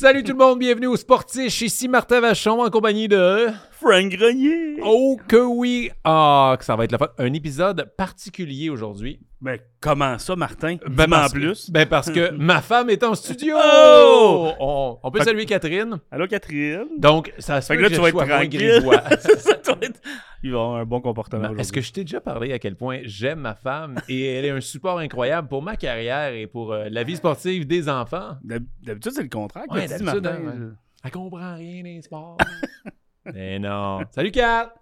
Salut tout le monde, bienvenue au Sportiche. Ici Martin Vachon en compagnie de. Frank Grenier. Oh que oui! Ah, que ça va être la fin. Un épisode particulier aujourd'hui. Ben, comment ça, Martin? Ben, en plus. Ben parce que ma femme est en studio! Oh! On, on peut Fait saluer Catherine. Allô, Catherine? Donc, ça se Fait fait que là, que tu vas être tranquille. grivois. Ça doit être- Il va avoir un bon comportement Ben, Est-ce que je t'ai déjà parlé à quel point j'aime ma femme et elle est un support incroyable pour ma carrière et pour euh, la vie sportive des enfants? D'hab- D'habitude, c'est le contraire. Ouais, d'habitude, hein, Elle comprend rien des sports. Mais non. Salut Kat!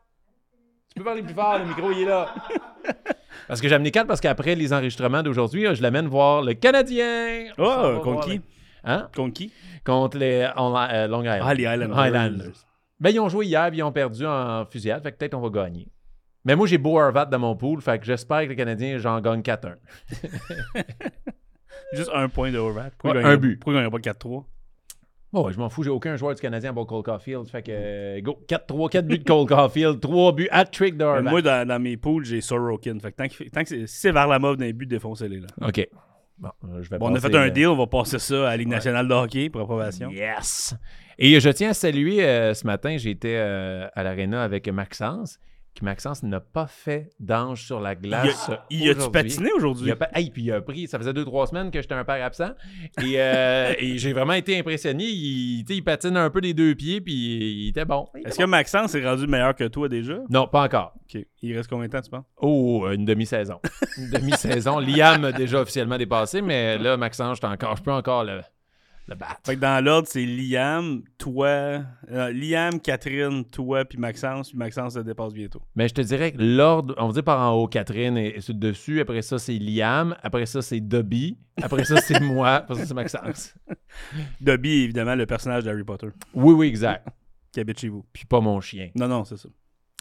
Tu peux parler plus fort, le micro il est là. Parce que j'ai amené Kat parce qu'après les enregistrements d'aujourd'hui, je l'amène voir le Canadien. Oh, contre qui? le- Hein? Contre qui? Contre les euh, Long Island. Ah, les Highlanders. Highlanders. Ben, ils ont joué hier puis ils ont perdu en fusillade, fait que peut-être on va gagner. Mais moi, j'ai Beau Harvat dans mon pool, fait que j'espère que les Canadiens, j'en gagne 4-1. Juste un point de Horvat. Ouais, un but. Pourquoi il n'y a pas 4-3? Ouais, je m'en fous, j'ai aucun joueur du Canadien à Cole Caulfield, fait que euh, go, 4-3, 4 buts de Cole Caulfield, 3 buts, hat-trick de Mais Harvat. Moi, dans, dans mes pools, j'ai Sorokin. Fait que tant, fait- tant que c'est, si c'est vers la mauve d'un but, défoncez-les là. OK. Bon, je vais Bon, on a fait un euh, deal, on va passer ça à la Ligue nationale de hockey pour approbation. Yes! Et je tiens à saluer, euh, ce matin, j'étais euh, à l'aréna avec Maxence, qui Maxence n'a pas fait d'ange sur la glace Il a-tu aujourd'hui. patiné Il aujourd'hui? a pas- Hey, puis il a pris, ça faisait deux, trois semaines que j'étais un père absent. Et, euh, et j'ai vraiment été impressionné. Il, il patine un peu des deux pieds, puis il était bon. Il était Est-ce que. Maxence est rendu meilleur que toi déjà? Non, pas encore. OK. Il reste combien de temps, tu penses? Oh, une demi-saison. Une demi-saison. Liam a déjà officiellement dépassé, mais là, Maxence, j'étais encore, je peux encore le, le battre. Fait que dans l'ordre, c'est Liam, toi, euh, Liam, Catherine, toi, puis Maxence, puis Maxence le dépasse bientôt. Mais je te dirais que l'ordre, on va dire par en haut, Catherine est, est sur le dessus. Après ça, c'est Liam. Après ça, c'est Dobby. Après ça, c'est moi. Après ça, c'est Maxence. Dobby est évidemment le personnage d'Harry Potter Oui, oui, exact. qui habite chez vous. Puis pas mon chien. Non, non, c'est ça.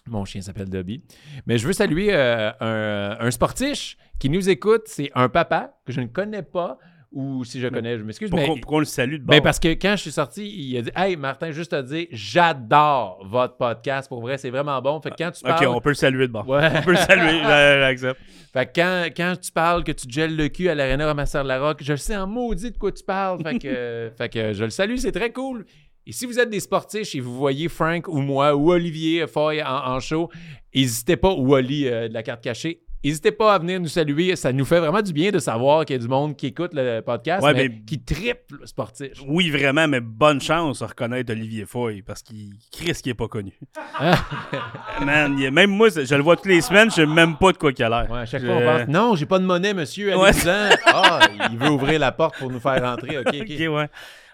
Mon chien s'appelle Dobby. Mais je veux saluer euh, un, un sportiche qui nous écoute. C'est un papa que je ne connais pas. Ou si je connais, je m'excuse. Pourquoi, Mais, pourquoi on le salue de bord? ben parce que quand je suis sorti, il a dit Hey, Martin, juste te dire, j'adore votre podcast. Pour vrai, c'est vraiment bon. Fait que quand tu Ok, parles. on peut le saluer de bord. Ouais. On peut le saluer, j'accepte. Fait que quand, quand tu parles que tu gèles le cul à l'aréna Ramasseur de la Rock, je le sais en maudit de quoi tu parles. Fait que, euh, fait que je le salue, c'est très cool. Et si vous êtes des sportifs et vous voyez Frank ou moi ou Olivier Foy en, en show, n'hésitez pas, ou Oli euh, de la carte cachée, n'hésitez pas à venir nous saluer. Ça nous fait vraiment du bien de savoir qu'il y a du monde qui écoute le podcast, Ouais, mais mais- qui triple sportif. Oui, vraiment, mais bonne chance de reconnaître Olivier Foy parce qu'il Chris qui est pas connu. Hein? Man, il même moi, je le vois toutes les semaines, je sais même pas de quoi qu'il a l'air. Ouais, à chaque Je- fois, on pense Non, j'ai pas de monnaie, monsieur. Ouais. Ah, il veut ouvrir la porte pour nous faire rentrer. OK, OK. Ouais.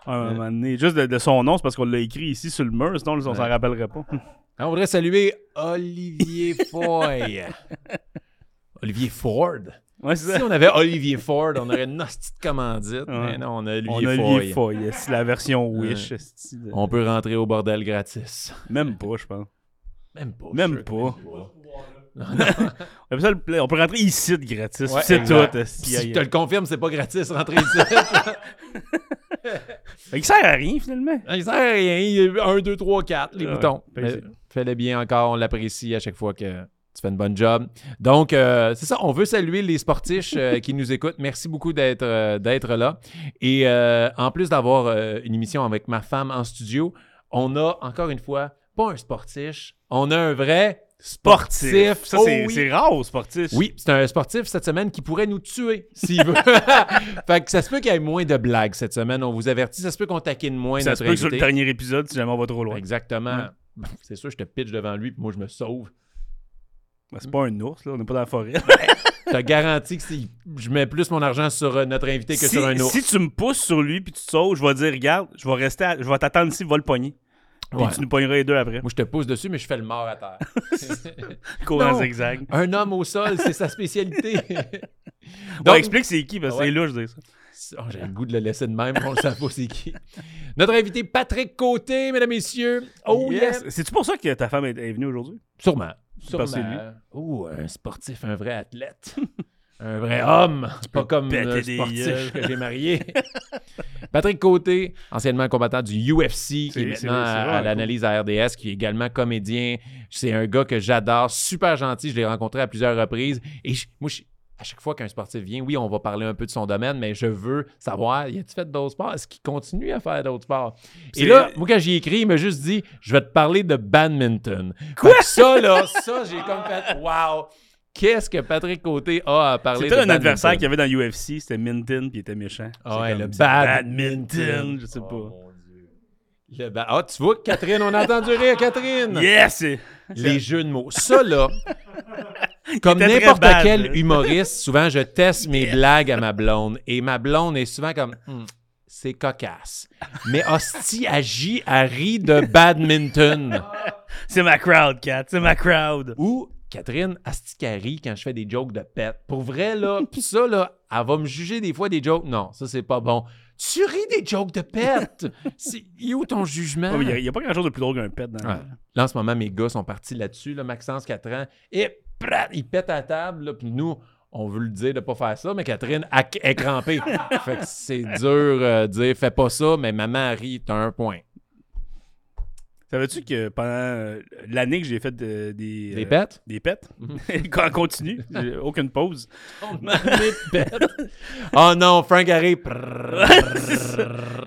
À un moment donné, juste de, de son nom, c'est parce qu'on l'a écrit ici sur le mur, sinon on s'en rappellerait pas. On voudrait saluer Olivier Foy. Olivier Ford. Ouais, Si on avait Olivier Ford, on aurait une hostie de commandite. Ouais. Mais non, on a On Olivier a Foy. Olivier Foy. C'est la version Wish. De- On peut rentrer au bordel gratis. Même pas, je pense. Même pas. Même pas. On on peut rentrer ici de gratis. Ouais, c'est tout. Si je te le confirme, c'est pas gratis rentrer ici. Il sert à rien, finalement. Il sert à rien. Il y a 1, 2, 3, 4, les Ouais, boutons. Fais-le bien encore. On l'apprécie à chaque fois que tu fais une bonne job. Donc, euh, c'est ça. On veut saluer les sportifs euh, qui nous écoutent. Merci beaucoup d'être euh, là. Et en plus d'avoir une émission avec ma femme en studio, on a encore une fois pas un sportif, on a un vrai sportif. Ça, Oh c'est oui. c'est rare, sportif. Oui, c'est un sportif cette semaine qui pourrait nous tuer s'il veut. fait que ça se peut qu'il y ait moins de blagues cette semaine. On vous avertit. Ça se peut qu'on taquine moins Ça notre se peut que sur le dernier épisode, si jamais on va trop loin. Exactement. Ouais. Bon, C'est sûr, je te pitch devant lui, puis moi, je me sauve. Ben, c'est pas un ours, là. On n'est pas dans la forêt. Je te garantis que si je mets plus mon argent sur euh, notre invité que si, sur un autre. si tu me pousses sur lui puis tu te sauves, je vais dire, regarde, je vais rester, à- je vais t'attendre ici, va le pogner. Puis Ouais. tu nous pogneras les deux après. Moi, je te pousse dessus, mais je fais le mort à terre. Non. zigzag. un homme au sol, c'est sa spécialité. Donc, Donc, explique c'est qui, parce que Ouais. c'est là, je dis ça. Oh, J'ai le goût de le laisser de même, on ne sait pas c'est qui. Notre invité Patrick Côté, mesdames, messieurs. Oh Yes. yes! C'est-tu pour ça que ta femme est, est venue aujourd'hui? Sûrement. Que c'est Sûrement. Oh, un sportif, un vrai athlète. un vrai homme. Pas comme le sportif que j'ai marié. Patrick Côté, anciennement combattant du UFC, qui est maintenant à, l'analyse à RDS, qui est également comédien. C'est un gars que j'adore, super gentil. Je l'ai rencontré à plusieurs reprises. Et je- moi, je- à chaque fois qu'un sportif vient, oui, on va parler un peu de son domaine, mais je veux savoir, y a-t-il fait d'autres sports? Est-ce qu'il continue à faire d'autres sports? Et là, moi, quand j'ai écrit, il m'a juste dit, je vais te parler de badminton. Quoi? Ça, là, ça, j'ai comme fait, wow! Qu'est-ce que Patrick Côté a à parler de C'était un badminton? adversaire qu'il y avait dans UFC, c'était Minton, puis il était méchant. Ah ouais, le c'est badminton. je sais Oh, pas. mon Dieu. Le ba- Ah, tu vois, Catherine, on a entendu rire, Catherine! Yes! Les jeux de mots. Ça, là, comme n'importe quel humoriste, souvent, je teste mes blagues à ma blonde. Et ma blonde est souvent comme, Hmm, c'est cocasse. Mais hostie agit à rit de badminton. C'est ma crowd, Kat, c'est ma crowd. Ou Catherine, asti qu'elle rit quand je fais des jokes de pète. Pour vrai, là, pis ça, là, elle va me juger des fois des jokes. Non, ça, c'est pas bon. Tu ris des jokes de pète? C'est il est où ton jugement? Il n'y a, pas grand chose de plus drôle qu'un pet dans Ouais. Là, en ce moment, mes gars sont partis là-dessus. Là, Maxence, 4 ans. Et prat, il pète à la table. là, Puis nous, on veut le dire de pas faire ça, mais Catherine est crampée. fait que c'est dur euh, de dire fais pas ça, mais maman rit, t'as un point. Savais-tu que pendant euh, l'année que j'ai fait de- des. Euh, pètes? Des pets? Quand on continue, aucune pause. Oh non, Frank arrive.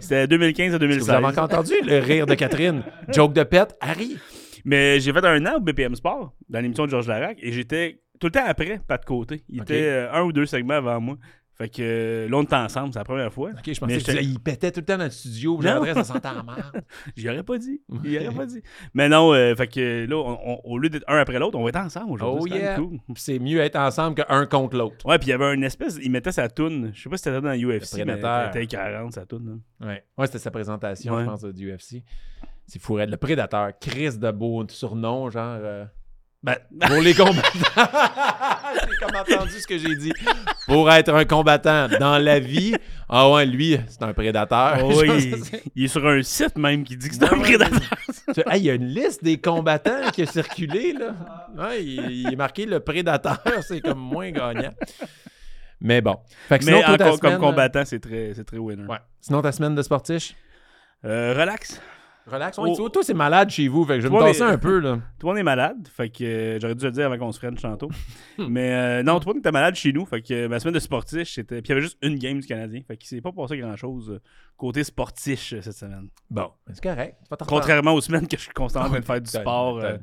C'était 2015 à Vous avez 2016. encore entendu le rire de Catherine? Joke de pète, Harry. Mais j'ai fait un an au BPM Sport, dans l'émission de Georges Larac, et j'étais tout le temps après, pas de côté. Il était euh, un ou deux segments avant moi. Fait que euh, là, on était ensemble, c'est la première fois. Ok, je pensais que tu j'étais- disais, il pétait tout le temps dans le studio. J'adresse, ça sentait en merde. J'y aurais pas dit. J'y aurais pas dit. Mais non, euh, fait que là, on- on- au lieu d'être un après l'autre, on va être ensemble aujourd'hui. Oh c'est yeah. cool. C'est mieux être ensemble qu'un contre l'autre. Ouais, puis il y avait une espèce. Il mettait sa toune. Je sais pas si c'était dans UFC, mais Prédateur. elle était 40 sa toune. là. Ouais, ouais c'était sa présentation, Ouais. je pense, du UFC. C'est fou. Le prédateur, Chris de beau surnom, genre. euh, Ben, pour les combattants. j'ai comme entendu ce que j'ai dit. Pour être un combattant dans la vie, ah ouais, lui, c'est un prédateur. Oh, il, est sur un site même qui dit que c'est un Ouais, prédateur. Hey, il y a une liste des combattants qui a circulé, là. Ouais, il, il est marqué le prédateur, c'est comme moins gagnant. Mais bon. Fait que sinon, Mais encore comme semaine, combattant, c'est très, c'est très winner. Ouais. Sinon, ta semaine de sportiche? Euh, relax. Relax. Vois, toi, c'est malade chez vous, fait que je vais me Toi, tasser mais- un peu, là. Toi, on est malade. Fait que euh, j'aurais dû le dire avant qu'on se freine tantôt. Mais euh, non, toi, on était malade chez nous. Fait que euh, ma semaine de sportif, c'était. Puis il y avait juste une game du Canadien. Fait qu'il s'est pas passé grand chose côté sportif euh, cette semaine. Bon, c'est correct. Contrairement aux semaines que je suis constamment en train de faire du sport, euh,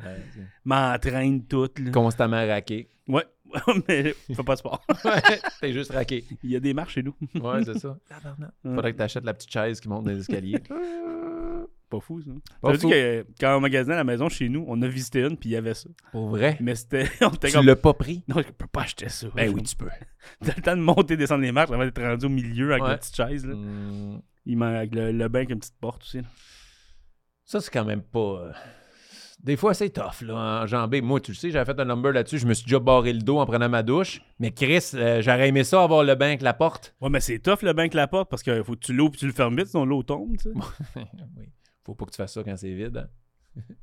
m'entraîne tout. là. Constamment raqué. Ouais, mais je fais pas de sport. Ouais, t'es juste raqué. Il y a des marches chez nous. Ouais, c'est ça. Faudrait que t'achètes la petite chaise qui monte dans les escaliers. Pas fou, ça. Pas que quand on magasinait à la maison chez nous, on a visité une, puis il y avait ça. Pour vrai? Mais c'était. On était Tu comme. l'as pas pris? Non, je peux pas acheter ça. Ben oui, tu peux. T'as le temps de monter, descendre les marches, avant d'être rendu au milieu avec Ouais. la petite chaise. Là. Hmm, Il manque avec le, le bain avec une petite porte aussi. là. Ça, c'est quand même pas. euh, Des fois, c'est tough, là, enjamber. Moi, tu le sais, j'avais fait un number là-dessus. Je me suis déjà barré le dos en prenant ma douche. Mais Chris, euh, j'aurais aimé ça avoir le bain avec la porte. Ouais, mais c'est tough le bain avec la porte parce que faut que tu l'ouvres et tu le fermes vite, sinon l'eau tombe. Tu sais. oui. Faut pas que tu fasses ça quand c'est vide. hein.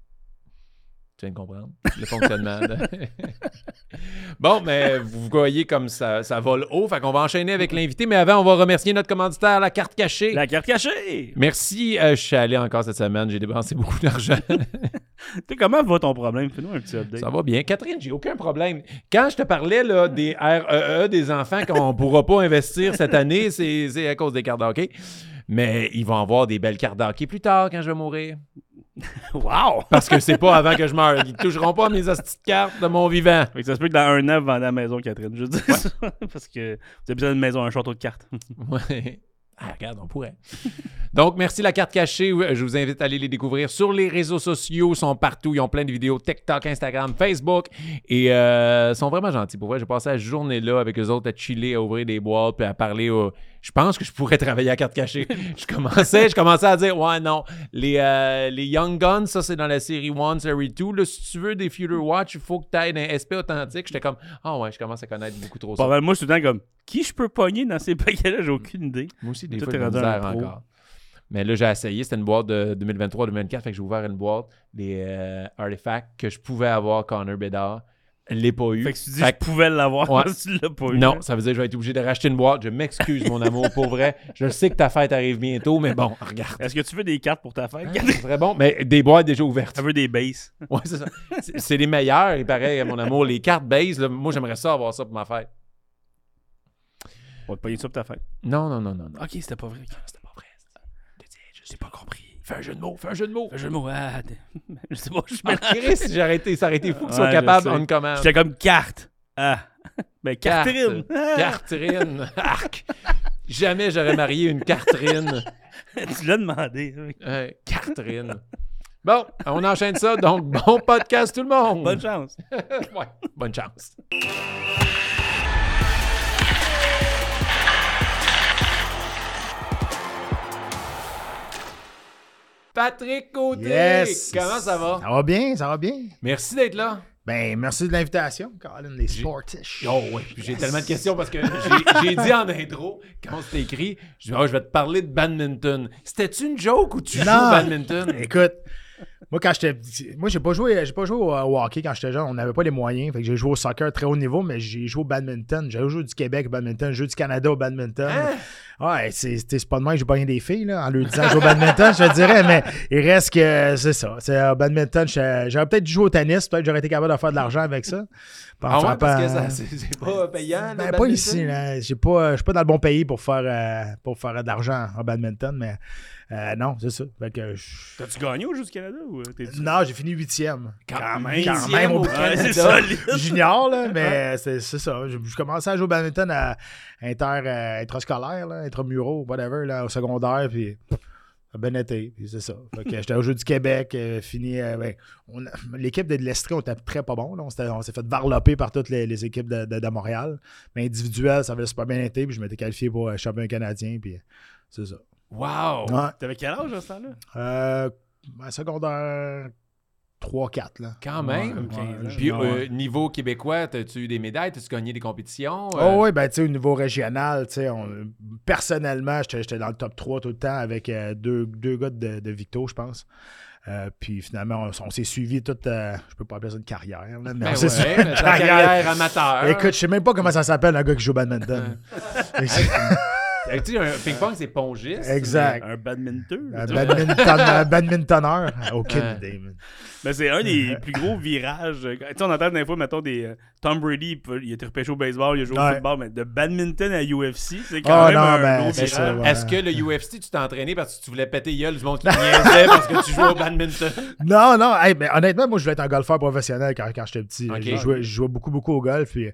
tu viens de comprendre le fonctionnement. de- bon, mais vous voyez comme ça, ça vole haut. Fait qu'on va enchaîner avec l'invité. Mais avant, on va remercier notre commanditaire, la carte cachée. La carte cachée! Merci. euh, je suis allé encore cette semaine. J'ai dépensé beaucoup d'argent. Tu sais, comment va ton problème? Fais-nous un petit update. ça va bien. Catherine, j'ai aucun problème. Quand je te parlais là, des REE, des enfants qu'on ne pourra pas investir cette année, c'est c'est à cause des cartes d'hockey. Mais ils vont avoir des belles cartes d'hockey plus tard quand je vais mourir. Wow! Parce que c'est pas avant que je meure. Ils toucheront pas à mes de cartes de mon vivant. Fait que ça se peut que dans un an, vous vendez la maison, Catherine. Je dis ça. Parce que vous avez besoin d'une maison, un château de cartes. Ouais. Ah, regarde, on pourrait. Donc, merci la carte cachée. Je vous invite à aller les découvrir sur les réseaux sociaux. Ils sont partout. Ils ont plein de vidéos TikTok, Instagram, Facebook. Et euh, ils sont vraiment gentils. Pour vrai, j'ai passé la journée là avec eux autres à chiller, à ouvrir des boîtes, puis à parler. au- Je pense que je pourrais travailler à carte cachée. je commençais, je commençais à dire, ouais, non. Les, euh, les Young Guns, ça, c'est dans la série 1, série 2. Là, si tu veux des Future Watch, il faut que tu ailles un SP authentique. J'étais comme, ah ouais, je commence à connaître beaucoup trop ça. Moi, je suis tout le temps comme qui je peux pogner dans ces paquets-là, j'ai aucune idée. Moi aussi, des fois, pro. encore. Mais là, j'ai essayé. C'était une boîte de 2023-2024. Fait que j'ai ouvert une boîte des euh, artefacts que je pouvais avoir Connor Bedard. Je l'ai pas eu. Fait que tu dis Fait je pouvais l'avoir Ouais. tu l'as pas eu. non, ça veut dire que je vais être obligé de racheter une boîte. Je m'excuse, mon amour, pour vrai. Je sais que ta fête arrive bientôt, mais bon, regarde. Est-ce que tu veux des cartes pour ta fête? C'est très bon, mais des boîtes déjà ouvertes. Tu veux des bases? Ouais, c'est ça. C'est- les meilleurs, il paraît, mon amour. Les cartes base, là, moi, j'aimerais ça avoir ça pour ma fête. On va te payer ça pour ta fête. Non, non, non, non. non. Ok, c'était pas vrai. C'était pas vrai. Je n'ai pas compris. Fais un jeu de mots, fais un jeu de mots. Je me ah, je sais pas, je Ah, Chris, j'ai arrêté. Ça aurait été fou qu'ils soient capables on commande. J'étais comme carte. Ah. Ben, Carte. Catherine. Carterine. Arc. Jamais j'aurais marié une Carterine. tu l'as demandé. Ouais, Carterine. Bon, on enchaîne ça. Donc, bon podcast tout le monde. Bonne chance. Ouais, bonne chance. Patrick Côté, Yes! comment ça va? Ça va bien, ça va bien. Merci d'être là. Ben, merci de l'invitation, Colin, les Sportish. Oh oui, j'ai tellement de questions parce que j'ai- dit en intro, quand on s'était écrit, je, dis, Ah, je vais te parler de badminton. C'était-tu une joke ou tu joues au badminton? Écoute, moi quand j'étais moi j'ai pas joué j'ai pas joué au, hockey quand j'étais jeune, on n'avait pas les moyens, fait que j'ai joué au soccer très haut niveau, mais j'ai joué au badminton, j'ai joué du Québec au badminton, j'ai joué du Canada au badminton. Hein? Ouais, c'est pas de moi que j'ai pas rien des filles là, en leur disant jouer au badminton, je te dirais, mais il reste que c'est ça, c'est au badminton, j'étais- j'aurais peut-être joué au tennis, peut-être que j'aurais été capable de faire de l'argent avec ça. Ah ouais, faire parce pas- que c'est pas payant. le Ben, pas badminton? ici, là. J'ai pas, je suis pas dans le bon pays pour faire, euh, pour faire de l'argent en badminton, mais euh, non, c'est ça. Fait que je- T'as-tu gagné au Jeux du Canada ou euh, t'es Non, j'ai fini huitième. Quand même. Quand même, au c'est Canada. solide. Junior, là, mais c'est c'est ça. Je, je commençais à jouer au badminton à inter, euh, intrascolaire, là, intramuraux, whatever, là, au secondaire, puis ça a bien été, puis c'est ça. Fait que j'étais au Jeu du Québec, euh, fini. euh, ben, on a- L'équipe de l'Estrie, on était très pas bon. là. On s'était- on s'est fait varloper par toutes les, les équipes de, de- de Montréal. Mais individuel, ça avait super bien été, puis je m'étais qualifié pour euh, champion canadien, puis c'est ça. Wow! Ouais. T'avais quel âge à ce temps-là? Euh, ben, secondaire 3-4, là. Quand même? comme 15 ans. Puis Ouais. euh, niveau québécois, as-tu eu des médailles? T'as-tu gagné des compétitions? Euh, Oh oui, ben tu sais, au niveau régional, tu sais, on- personnellement, j'étais dans le top 3 tout le temps avec euh, deux, deux gars de, de Victo, je pense. Euh, puis finalement, on, on s'est suivi toute, euh, je peux pas appeler ça une carrière, là, mais Ben on s'est ouais, suivi mais une ta carrière amateur. Écoute, je sais même pas comment ça s'appelle un gars qui joue au badminton. Euh, tu sais, un ping-pong, c'est pongiste. exact. Un badminton? Un badminton, un badmintonneur. Aucune idée. Ben, c'est un des plus gros virages. Tu sais, on entend des fois, mettons, des. Tom Brady, il, peut- il a été repêché au baseball, il a joué au football, mais de badminton à UFC, c'est quand Ah, même non, un ben, gros ouais. Est-ce que le UFC, tu t'es entraîné parce que tu voulais péter gueule du monde qui te niaisait parce que tu jouais au badminton? Non, non, hey, mais honnêtement, moi, je voulais être un golfeur professionnel quand, quand j'étais petit. Je jouais beaucoup, beaucoup au golf. Puis,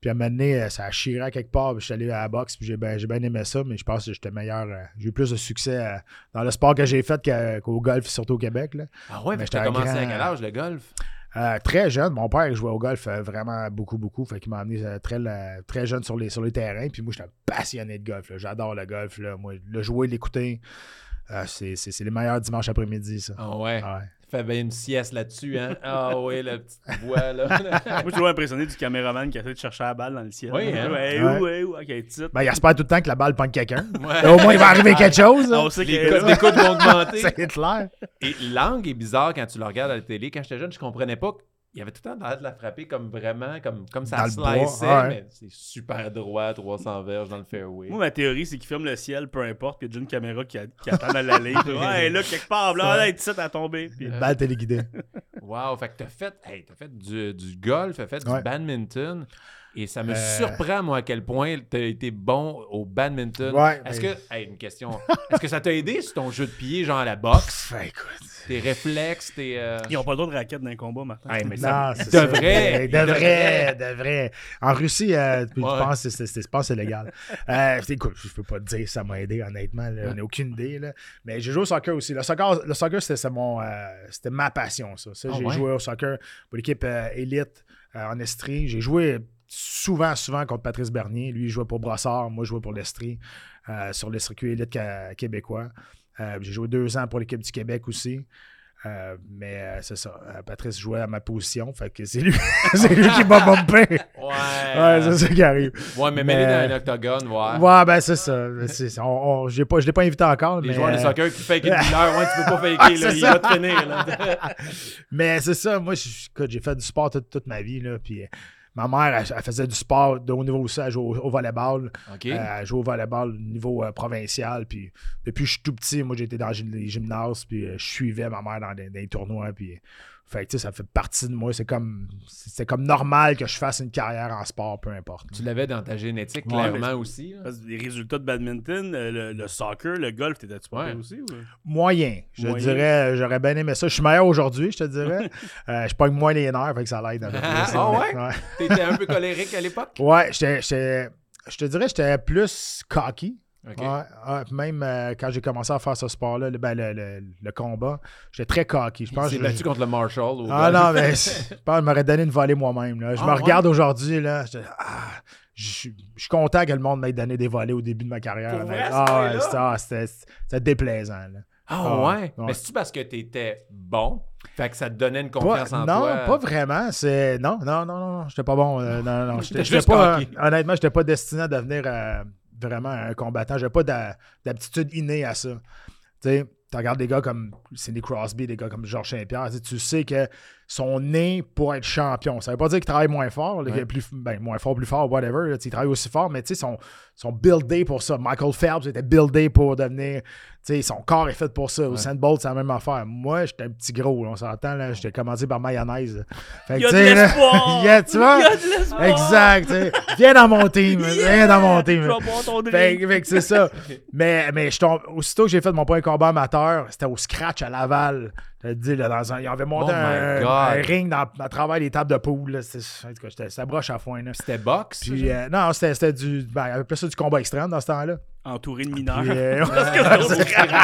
puis à un moment donné, euh, ça a chiré à quelque part. Puis je suis allé à la boxe. Puis j'ai bien j'ai bien aimé ça. Mais je pense que j'étais meilleur. euh, j'ai eu plus de succès euh, dans le sport que j'ai fait qu'au golf, surtout au Québec. là. Ah ouais, Mais mais t'as un commencé à quel âge, le golf? Euh, très jeune, mon père jouait au golf euh, vraiment beaucoup, beaucoup. Fait qu'il m'a amené euh, très, très jeune sur les, sur les terrains. Puis moi, j'étais passionné de golf. J'adore le golf. Là. Moi, le jouer, l'écouter, c'est c'est- c'est les meilleurs dimanches après-midi, ça. Ah ouais? Ouais. Bien une sieste là-dessus, hein? Ah ouais, la petite voix, là. Moi, je suis toujours impressionné du caméraman qui essaie de chercher la balle dans le ciel. Oui, hein? Ouais, Ouais. ouais, ok, titre. Ben, il espère tout le temps que la balle pogne quelqu'un. Ouais. Au moins, il va arriver quelque chose. On sait Les qu'elle est codes d'écoute vont augmenter. C'est Hitler. Et l'angle est bizarre quand tu le regardes à la télé. Quand j'étais jeune, je comprenais pas. Il y avait tout le temps l'air de la frapper comme vraiment, comme, comme ça sliceait, ouais. mais c'est super droit, 300 verges dans le fairway. Moi, ma théorie, c'est qu'il filme le ciel, peu importe, puis il y a déjà une caméra qui, a- qui attend à l'aller. Puis, ouais, là, quelque part, là, là, titre à tomber. Puis, Euh, Balle téléguidée. Wow, fait que t'as fait, hey, t'as fait du, du golf, t'as fait du Ouais. badminton. Et ça me Euh. surprend, moi, à quel point t'as été bon au badminton. Ouais, Est-ce mais- que, hey, une question, est-ce que ça t'a aidé sur ton jeu de pied, genre à la boxe, Fait, écoute. tes réflexes, tes. euh, Ils n'ont pas le droit de raquette dans les combats, Martin. hey, mais Non, ça c'est devrait. devrait. En Russie, euh, Ouais. je pense que c'est- c'est je pense que c'est légal. Euh, écoute, je peux pas te dire ça m'a aidé, honnêtement. là. On n'a aucune idée. Là. Mais j'ai joué au soccer aussi. Le soccer, le soccer c'était mon, euh, c'était ma passion, ça. Ça, Ah j'ai ouais? joué au soccer pour l'équipe euh, élite euh, en Estrie. J'ai joué souvent, souvent contre Patrice Bernier. Lui, il jouait pour Brossard. Moi, je jouais pour l'Estrie euh, sur le circuit élite québécois. Euh, j'ai joué deux ans pour l'équipe du Québec aussi. Euh, mais euh, c'est ça. Euh, Patrice jouait à ma position. Fait que c'est lui, c'est lui qui m'a bumpé. Ouais. Ouais, c'est ça qui arrive. Ouais, mais mêlé Mais- dans un octogone, ouais. Ouais, ben c'est ça. C'est- on- on- j'ai pas, je l'ai pas invité encore. Les mais, joueurs de soccer qui fake une heure, ouais, tu peux pas faker, Ah, là, il ça. va te finir. Là. Mais c'est ça, moi, j'ai fait du sport toute, toute ma vie. Là, puis euh, ma mère, elle, elle faisait du sport de haut niveau aussi. Elle jouait au, au volleyball. OK. Euh, elle jouait au volleyball au niveau euh, provincial. Puis depuis que je suis tout petit, moi, j'ai été dans les gymnases. Puis euh, je suivais ma mère dans des, dans des tournois. Puis Fait que, tu sais, ça fait partie de moi. C'est comme, c'est comme normal que je fasse une carrière en sport, peu importe. Tu l'avais dans ta génétique, Ouais, clairement mais- aussi. là. Parce que les résultats de badminton, euh, le, le soccer, le golf, t'étais-tu pas Ouais. aussi? Ou... Moyen. Je Moyen. dirais, j'aurais bien aimé ça. Je suis meilleur aujourd'hui, je te dirais. Euh, je pogne moins les nerfs, fait que ça l'aide un peu plus. Ah ouais? Ouais, T'étais un peu colérique à l'époque? Ouais, j'étais- je te dirais, j'étais plus cocky. Ouais, ouais, même euh, quand j'ai commencé à faire ce sport-là, le, ben, le, le- le combat, j'étais très cocky. Je Il pense s'est battu je- contre le Marshall. au Ah non, mais je pense qu'il m'aurait donné une volée moi-même. là. Je Ah, me ouais? regarde aujourd'hui, là. j'étais, ah, je suis je suis content que le monde m'ait donné des volets au début de ma carrière. Vrai, ah, c'était, déplaisant. là. Ah Ah, ouais? ouais. Mais c'est-tu parce que t'étais bon? Fait que ça te donnait une Pas- confiance en non, toi? pas vraiment. C'est non, non, non, non, non, j'étais pas bon. euh, non, non, non, j'étais, T'étais j'étais juste pas. honnêtement, j'étais pas destiné à devenir euh, vraiment un combattant. J'avais pas d'a- d'aptitude innée à ça. Tu sais, tu regardes des gars comme Cindy Crosby, des gars comme Georges Saint-Pierre, tu sais que sont nés pour être champions. Ça veut pas dire qu'ils travaillent moins fort, là, Ouais. plus, ben, moins fort, plus fort, whatever. là, ils travaillent aussi fort, mais ils sont, sont buildés pour ça. Michael Phelps était buildé pour devenir. son corps est fait pour ça. Usain Bolt, c'est la même affaire. Moi, j'étais un petit gros, là, on s'entend, là, j'étais commandé par mayonnaise. Fait que, Il y a de l'espoir! Yeah, tu vois? Il y a de l'espoir! Exact. Viens dans mon team. Viens dans mon team. Fait, fait que c'est ça. Mais, mais je tombe, aussitôt que j'ai fait mon premier combat amateur, c'était au scratch à Laval. Te dis, là, dans un, ils avaient monté Oh my un, ring dans, à travers les tables de. C'est- en tout cas, j'étais- C'était broche à foin. C'était boxe? Puis, euh, non, c'était c'était du. Ben, on appelait ça du combat extrême dans ce temps-là. Entouré de mineurs. Puis, euh,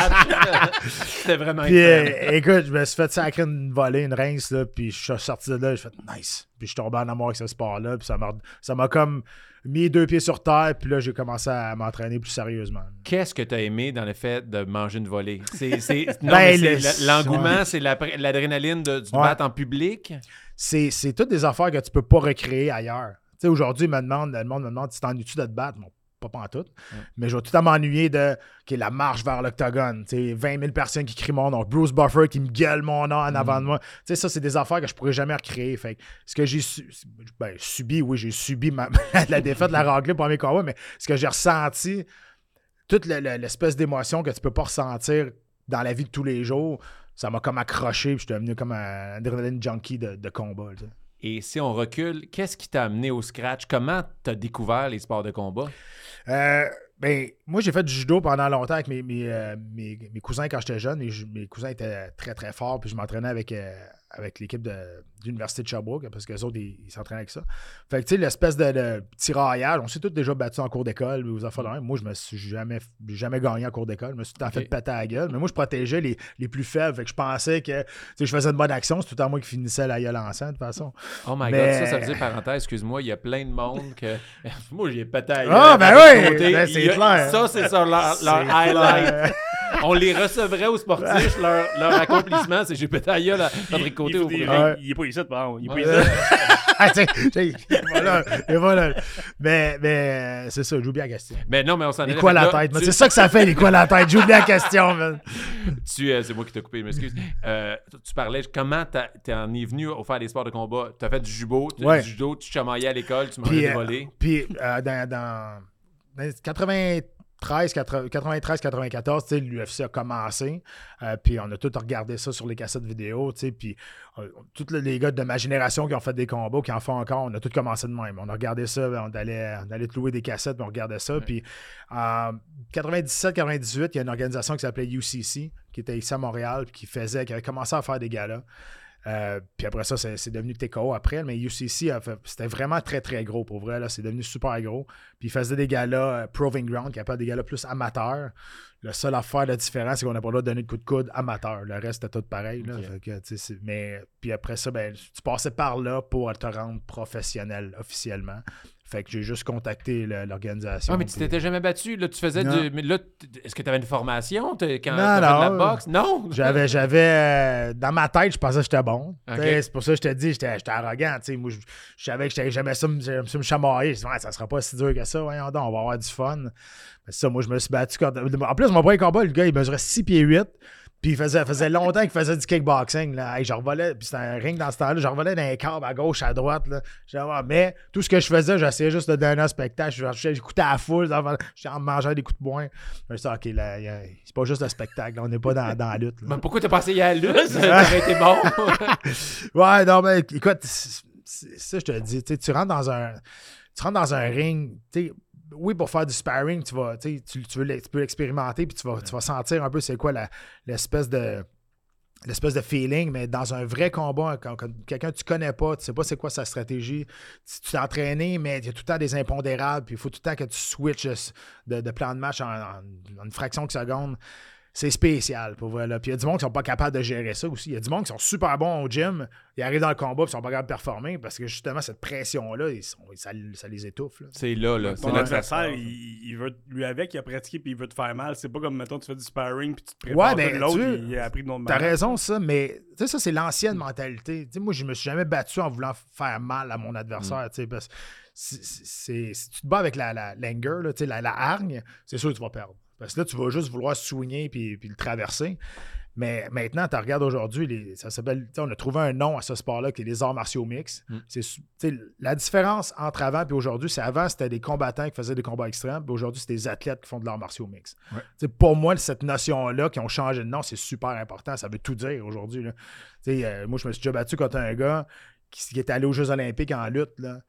C'était vraiment Puis, extrême. euh, écoute, je me suis fait sacrer une volée, une rince, là, puis je suis sorti de là, j'ai fait nice. Puis je suis tombé en amour avec ce sport-là, puis ça m'a, ça m'a comme mis deux pieds sur terre, puis là, j'ai commencé à m'entraîner plus sérieusement. Qu'est-ce que tu as aimé dans le fait de manger une volée? C'est, c'est- non, Ben, le- l'engouement, c'est l'adrénaline de, du Ouais. battre en public? C'est, c'est toutes des affaires que tu peux pas recréer ailleurs. Tu sais, aujourd'hui, me demande, le monde me demande si t'ennuies-tu de te battre. Pas pantoute. Mais je vais tout temps m'ennuyer de la marche vers l'octogone. Tu sais, 20 000 personnes qui crient mon nom. Bruce Buffer qui me gueule mon nom en avant de moi. Tu sais, ça, c'est des affaires que je pourrais jamais recréer. Fait que ce que j'ai su- ben, subi, oui, j'ai subi ma- la défaite de la raclée pour mes combats, mais ce que j'ai ressenti, toute le- le- l'espèce d'émotion que tu peux pas ressentir dans la vie de tous les jours, ça m'a comme accroché. Puis je suis devenu comme un adrénaline junkie de, de combat. Et si on recule, qu'est-ce qui t'a amené au scratch? Comment tu as découvert les sports de combat? Euh, ben, moi, j'ai fait du judo pendant longtemps avec mes, mes, euh, mes- mes cousins quand j'étais jeune. Mes, cousins étaient très, très forts. Puis je m'entraînais avec, euh, avec l'équipe de, de l'Université de Sherbrooke parce qu'eux autres, ils s'entraînaient avec ça. Fait que, tu sais, l'espèce de, de tiraillage, on s'est tous déjà battus en cours d'école. De même. Moi, je me suis jamais, jamais gagné en cours d'école. Je me suis tout Ok. fait péter à la gueule. Mais moi, je protégeais les, les plus faibles. Fait que je pensais que je faisais une bonne action. C'est tout temps moi qui finissais la gueule enceinte, de toute façon. Oh my Mais- god, ça, ça veut dire, parenthèse, excuse-moi, il y a plein de monde que. Moi, j'ai pété à la Ah, gueule ben à oui, ben, c'est clair. Ça, c'est sur leur, highlight. On les recevrait aux sportifs, leur, leur accomplissement, c'est j'ai pété à la gueule à Patrick Côté au il, est pas ici, par exemple. Il est pas ici. Et voilà. Mais, mais c'est ça, j'ai oublié la question. Mais non, mais on s'en Les allait. quoi la tête? C'est ça que ça fait, les quoi la tête. J'ai oublié la question, man. Tu, euh, c'est moi qui t'ai coupé, je m'excuse. Euh, tu- parlais, comment t'as- t'es en es venu au faire des sports de combat? T'as fait du judo, tu, Ouais. du judo, tu chamaillais à l'école, tu Puis, des euh, volets. puis euh, dans, dans, dans les 93, 93, 94, tu sais, l'UFC a commencé. euh, puis on a tous regardé ça sur les cassettes vidéo, tu sais. Puis euh, tous les gars de ma génération qui ont fait des combats, qui en font encore, on a tous commencé de même. On a regardé ça, on allait, on allait te louer des cassettes, puis on regardait ça. Puis en 97, 98, il y a une organisation qui s'appelait UCC, qui était ici à Montréal, puis qui faisait, qui avait commencé à faire des galas. Euh, puis après ça, c'est devenu TKO après, mais UCC, c'était vraiment très très gros pour vrai. C'est devenu super gros. Puis ils faisaient des galas euh, Proving Ground, qui appellent des galas plus amateurs. La seule affaire de différence, c'est qu'on n'a pas le droit de donner de coup de coude amateur. Le reste, c'était tout pareil. là. Que, mais puis après ça, ben, tu passais par là pour te rendre professionnel officiellement. Fait que j'ai juste contacté l'organisation. Ah, mais tu t'étais jamais battu? Là, tu faisais Non. du. Mais là, est-ce que tu avais une formation? Quand de la boxe? Non! J'avais, j'avais euh, dans ma tête, je pensais que j'étais bon. C'est pour ça que je te dis, j'étais, j'étais arrogant. t'sais. Moi, je, je savais que j'étais- j'aimais ça, me- chamailler. Je dis, ouais, ça sera pas si dur que ça. Voyons donc, on va avoir du fun. Mais ça, moi, je me suis battu. Quand... En plus, mon premier combat, le gars, il mesurait 6 pieds 8. Puis il faisait, faisait longtemps qu'il faisait du kickboxing. Là. Hey, je revolais, puis c'était un ring dans ce temps-là. Je revolais dans les câbles à gauche, à droite. Là. Ah, mais tout ce que je faisais, j'essayais juste de donner un spectacle. Je- J'écoutais à la foule. J'étais en mangeant des coups de poing. Je me suis dit, OK, là, c'est pas juste le spectacle. là. On n'est pas dans, dans la lutte. là. Mais pourquoi t'as passé hier à la lutte? Ça aurait été bon. Ouais, non, mais écoute, ça, je te dis, tu rentres dans un. Tu rentres dans un ring, tu oui, pour faire du sparring, tu vas, tu, veux tu peux l'expérimenter, puis tu vas, tu vas sentir un peu c'est quoi l'espèce de l'espèce de feeling, mais dans un vrai combat, quand, quelqu'un que tu connais pas, tu sais pas c'est quoi sa stratégie, tu t'es entraîné, mais il y a tout le temps des impondérables, puis il faut tout le temps que tu switches de, plan de match en une fraction de seconde. C'est spécial, pour vrai. là. Puis il y a du monde qui sont pas capables de gérer ça aussi. Il y a du monde qui sont super bons au gym, ils arrivent dans le combat, ils sont pas capables de performer parce que justement, cette pression-là, ils sont- ça, ça les étouffe. C'est là, là. C'est Ton adversaire, il, il veut, lui avec, il a pratiqué puis il veut te faire mal. C'est pas comme, mettons, tu fais du sparring puis tu te prépares. Ouais, ben, puis l'autre, il, a appris de notre T'as raison, ça, mais tu sais, ça, c'est l'ancienne mentalité. Moi, je me suis jamais battu en voulant faire mal à mon adversaire. tu sais, Parce que c'est- c'est- si tu te bats avec la, la l'anger, là, tu sais, la, la hargne, c'est sûr que tu vas perdre. Parce que là, tu vas juste vouloir swinger puis, puis le traverser. Mais maintenant, tu regardes aujourd'hui, ça s'appelle, on a trouvé un nom à ce sport-là qui est les arts martiaux mix. Mm. C'est la différence entre avant et aujourd'hui, c'est avant, c'était des combattants qui faisaient des combats extrêmes, puis aujourd'hui, c'est des athlètes qui font de l'art martiaux mix. Ouais. Pour moi, cette notion-là, qui ont changé de nom, c'est super important. Ça veut tout dire aujourd'hui. euh, moi, je me suis déjà battu contre un gars qui, qui est allé aux Jeux Olympiques en lutte. Là.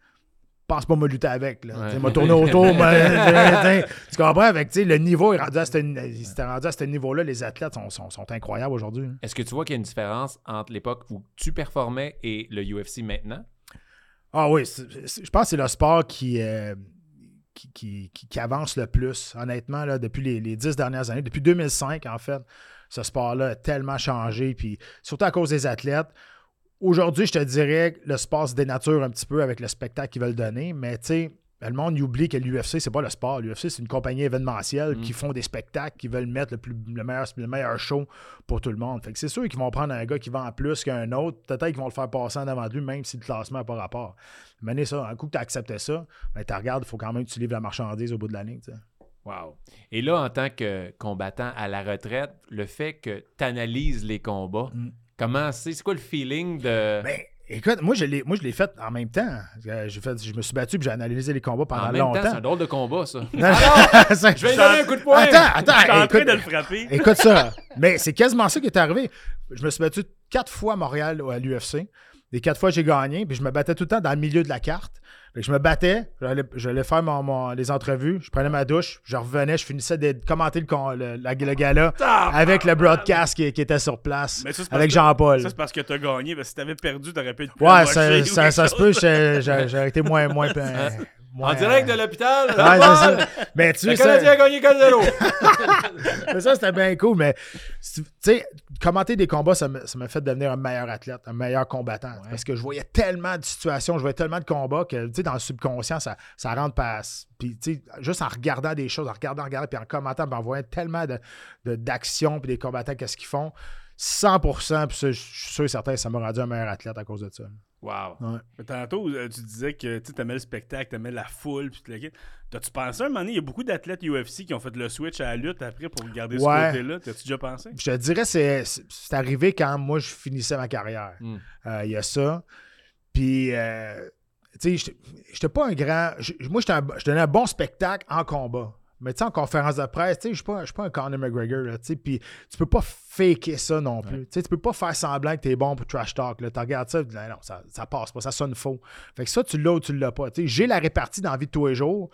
Pense pas me lutter avec. Là. Ouais. Tu sais, m'a tourné autour. tu sais, tu comprends? Avec, le niveau est rendu à ce, rendu à ce niveau-là. Les athlètes sont, sont, sont incroyables aujourd'hui. hein. Est-ce que tu vois qu'il y a une différence entre l'époque où tu performais et le UFC maintenant? Ah oui, c'est- c'est- je pense que c'est le sport qui, euh, qui, qui- qui- qui avance le plus, honnêtement, là, depuis les, les dix dernières années. Depuis 2005, en fait, ce sport-là a tellement changé, puis surtout à cause des athlètes. Aujourd'hui, je te dirais que le sport se dénature un petit peu avec le spectacle qu'ils veulent donner, mais tu sais, le monde il oublie que l'UFC, c'est pas le sport. L'UFC, c'est une compagnie événementielle Mm. qui font des spectacles, qui veulent mettre le, plus, le, meilleur, le meilleur show pour tout le monde. Fait que c'est sûr qu'ils vont prendre un gars qui vend plus qu'un autre. Peut-être qu'ils vont le faire passer en avant de lui, même si le classement n'a pas rapport. Mais ça, un coup que tu as accepté ça, ben, tu regardes, il faut quand même que tu livres la marchandise au bout de la ligne. Wow. Et là, en tant que combattant à la retraite, le fait que tu analyses les combats, Mm. Comment c'est? C'est quoi le feeling de. Ben, écoute, moi, je l'ai, moi, je l'ai fait en même temps. J'ai fait, je me suis battu puis j'ai analysé les combats pendant en même temps, c'est longtemps. un drôle de combat, ça. Non, Je vais lui donner un coup de poing! Attends, attends, Je suis en train écoute, de le frapper. écoute ça. Mais c'est quasiment ça qui est arrivé. Je me suis battu quatre fois à Montréal à l'UFC. Les quatre fois, j'ai gagné. Puis je me battais tout le temps dans le milieu de la carte. Fait que je me battais, j'allais, faire mon- mon- les entrevues, je prenais ma douche, je revenais, je finissais de commenter le, con- le, la- le gala avec le broadcast qui, qui était sur place, Mais ça, avec Jean-Paul. Ça, c'est parce que t'as gagné. Parce que si t'avais perdu, t'aurais pu être plus Ouais, ça, ou ça, se peut, j'aurais été moins. moins, euh, En direct de l'hôpital, Ouais, c'est ça. Mais tu le sais, Canadien ça, a gagné 4-0. mais ça, c'était bien cool. Mais tu sais, commenter des combats, ça m'a fait devenir un meilleur athlète, un meilleur combattant. Parce que je voyais tellement de situations, je voyais tellement de combats que, tu sais, dans le subconscient, ça, ça rentre pas. Puis, tu sais, juste en regardant des choses, en regardant, en regardant, puis en commentant, puis en voyant tellement de- de- d'actions, puis des combattants, qu'est-ce qu'ils font. 100%, puis ça, je suis sûr et certain, ça m'a rendu un meilleur athlète à cause de ça. Wow. Mais tantôt, euh, tu disais que tu aimais le spectacle, t'aimais la foule, puis tout le kit. T'as-tu pensé un moment donné, il y a beaucoup d'athlètes UFC qui ont fait le switch à la lutte après pour garder ce côté-là? T'as-tu déjà pensé? Je te dirais, c'est c'est- c'est arrivé quand moi, je finissais ma carrière. Mm. Euh, Il y a ça. Puis, euh, tu sais, j'étais- pas un grand. j- Moi, j'étais un- je donnais un bon spectacle en combat. Mais tu sais, en conférence de presse, tu sais, je suis pas, je suis pas un Conor McGregor, là, tu sais, puis tu peux pas faker ça non plus. Tu sais, tu peux pas faire semblant que t'es bon pour trash talk, là. Tu regardes ça, tu dis, non, ça, ça passe pas, ça sonne faux. Fait que ça, tu l'as ou tu l'as pas. Tu sais, j'ai la répartie dans la vie de tous les jours,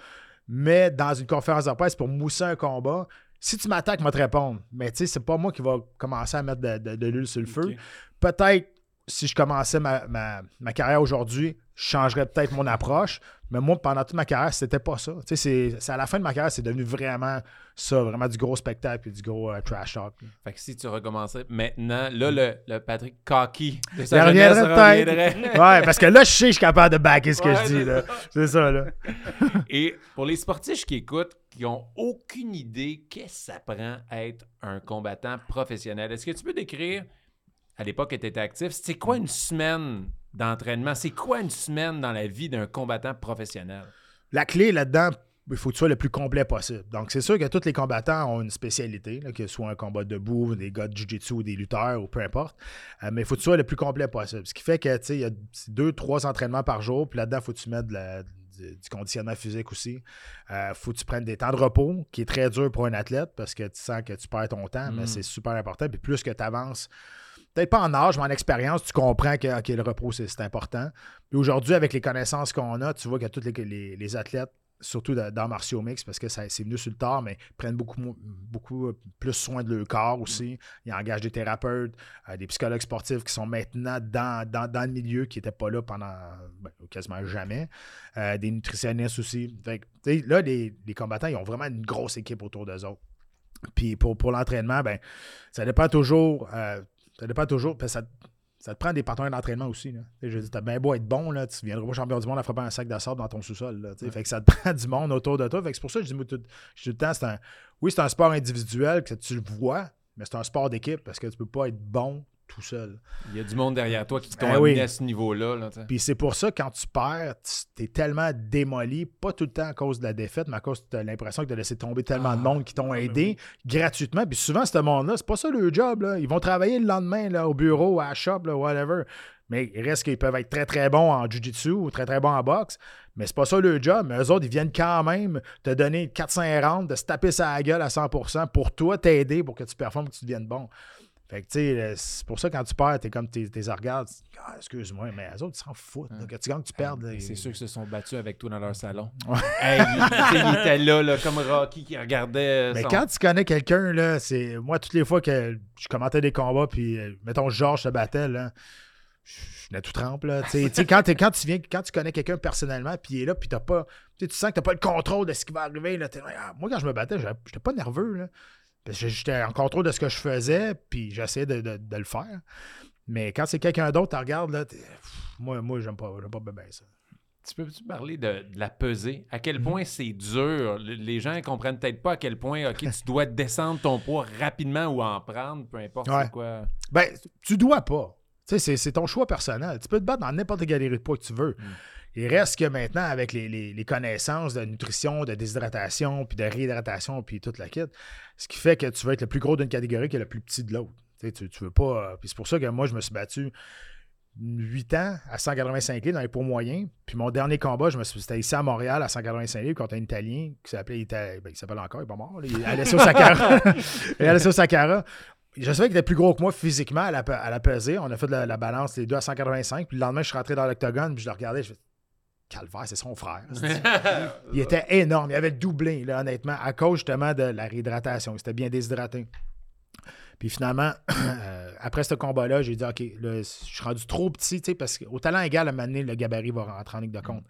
mais dans une conférence de presse pour mousser un combat, si tu m'attaques, je vais te répondre. Mais tu sais, c'est pas moi qui va commencer à mettre de, de- de l'huile sur le feu. Peut-être, si je commençais ma, ma- ma carrière aujourd'hui, je changerais peut-être mon approche. Mais moi, pendant toute ma carrière, c'était pas ça. Tu sais, c'est- à la fin de ma carrière, c'est devenu vraiment ça, vraiment du gros spectacle et du gros euh, trash talk. là. Fait que si tu recommençais maintenant, là, le, le Patrick Cocky de sa reviendrait jeunesse peut-être. reviendrait. Ouais, parce que là, je sais que je suis capable de backer ce que Ouais, je dis. c'est là. C'est ça, là. Et pour les sportifs qui écoutent, qui ont aucune idée qu'est-ce que ça prend à être un combattant professionnel, est-ce que tu peux décrire, à l'époque que tu étais actif, c'est quoi une semaine d'entraînement? C'est quoi une semaine dans la vie d'un combattant professionnel? La clé là-dedans, il faut que tu sois le plus complet possible. Donc, c'est sûr que tous les combattants ont une spécialité, là, que ce soit un combat debout, des gars de jiu-jitsu ou des lutteurs ou peu importe. Euh, mais il faut que tu sois le plus complet possible. Ce qui fait que, tu sais, il y a deux, trois entraînements par jour, puis là-dedans, il faut que tu mettes de la- du, conditionnement physique aussi. Il faut que tu prennes des temps de repos, qui est très dur pour un athlète parce que tu sens que tu perds ton temps, mais Mm. c'est super important. Puis plus que tu avances, peut-être pas en âge, mais en expérience, tu comprends que le repos, c'est important. Puis aujourd'hui, avec les connaissances qu'on a, tu vois que tous les, athlètes, surtout dans martiaux mix, parce que c'est venu sur le tard, mais prennent beaucoup, beaucoup plus soin de leur corps aussi. Ils engagent des thérapeutes, euh, des psychologues sportifs qui sont maintenant dans, le milieu, qui n'étaient pas là pendant ben, quasiment jamais. Euh, des nutritionnistes aussi. Là, les, combattants, ils ont vraiment une grosse équipe autour d'eux autres. Puis pour, l'entraînement, ben, ça dépend toujours. euh, ça dépend toujours. parce que ça, ça te prend des partenaires d'entraînement aussi. Là. Je veux dire, t'as bien beau être bon, là, tu viendras pas champion du monde à frapper un sac de sable dans ton sous-sol. là. Fait que ça te prend du monde autour de toi. Fait que c'est pour ça que je dis moi, tout, dis tout le temps, c'est un. Oui, c'est un sport individuel que tu le vois, mais c'est un sport d'équipe parce que tu peux pas être bon tout seul. Il y a du monde derrière toi qui t'ont Ben amené oui. à ce niveau-là. Là. Puis c'est pour ça, quand tu perds, tu es tellement démoli, pas tout le temps à cause de la défaite, mais à cause as l'impression que tu as laissé tomber tellement de Ah, monde qui t'ont aidé gratuitement. Puis souvent, ce monde-là, c'est pas ça le job. Là. Ils vont travailler le lendemain là, au bureau, à la shop, là, whatever. Mais il reste qu'ils peuvent être très très bons en jiu-jitsu ou très très bons en boxe. Mais c'est pas ça le job. Mais eux autres, ils viennent quand même te donner 400 rounds, de se taper sa gueule à 100% pour toi t'aider pour que tu performes, que tu deviennes bon. Fait que, tu sais, c'est pour ça, quand tu perds, t'es comme tes, tes dis, Ah, excuse-moi, mais les autres, ils s'en foutent. là. Que tu gagnes, tu Et C'est ils- sûr qu'ils se sont battus avec toi dans leur salon. Ouais. Hey, il, tu sais, il était là, là, comme Rocky qui regardait. euh, Mais son- quand tu connais quelqu'un, là, c'est. Moi, toutes les fois que je commentais des combats, puis, euh, mettons, Georges se battait, là, je venais tout trempe, là. Quand, quand tu viens, quand tu connais quelqu'un personnellement, puis il est là, puis t'as pas. Tu sens que t'as pas le contrôle de ce qui va arriver, là. Ah, moi, quand je me battais, j'étais pas nerveux, là. Parce que j'étais en contrôle de ce que je faisais, puis j'essayais de, de- de le faire. Mais quand c'est quelqu'un d'autre, tu regardes, là, moi, moi j'aime pas, pas bien ça. Tu peux-tu parler de, de la pesée? À Mhm. quel point c'est dur? Le- Les gens ne comprennent peut-être pas à quel point, OK, tu dois descendre ton poids rapidement ou en prendre, peu importe Ouais. quoi? Ben, tu dois pas. Tu sais, c'est- c'est ton choix personnel. Tu peux te battre dans n'importe quelle galerie de poids que tu veux. Il reste que maintenant, avec les, les- connaissances de nutrition, de déshydratation, puis de réhydratation, puis toute la kit, ce qui fait que tu vas être le plus gros d'une catégorie que le plus petit de l'autre. Tu, tu, veux pas. euh, Puis c'est pour ça que moi, je me suis battu 8 ans à 185 livres dans les poids moyens. Puis mon dernier combat, je me suis c'était ici à Montréal à 185 livres contre un Italien qui s'appelait Ita- ben, il s'appelle encore, il est pas mort. là, il- Alessio Sakara. Alessio Sakara. Je savais qu'il était plus gros que moi physiquement à la, à pesée. On a fait de la, la balance les deux à 185. Puis le lendemain, je suis rentré dans l'octogone, puis je le regardais, je fais Calvaire, c'est son frère. Il était énorme. Il avait doublé, là, honnêtement, à cause justement de la réhydratation. Il s'était bien déshydraté. Puis finalement, euh, après ce combat-là, j'ai dit OK, là, je suis rendu trop petit, parce qu'au talent égal, à un moment donné, le gabarit va rentrer en ligne de compte.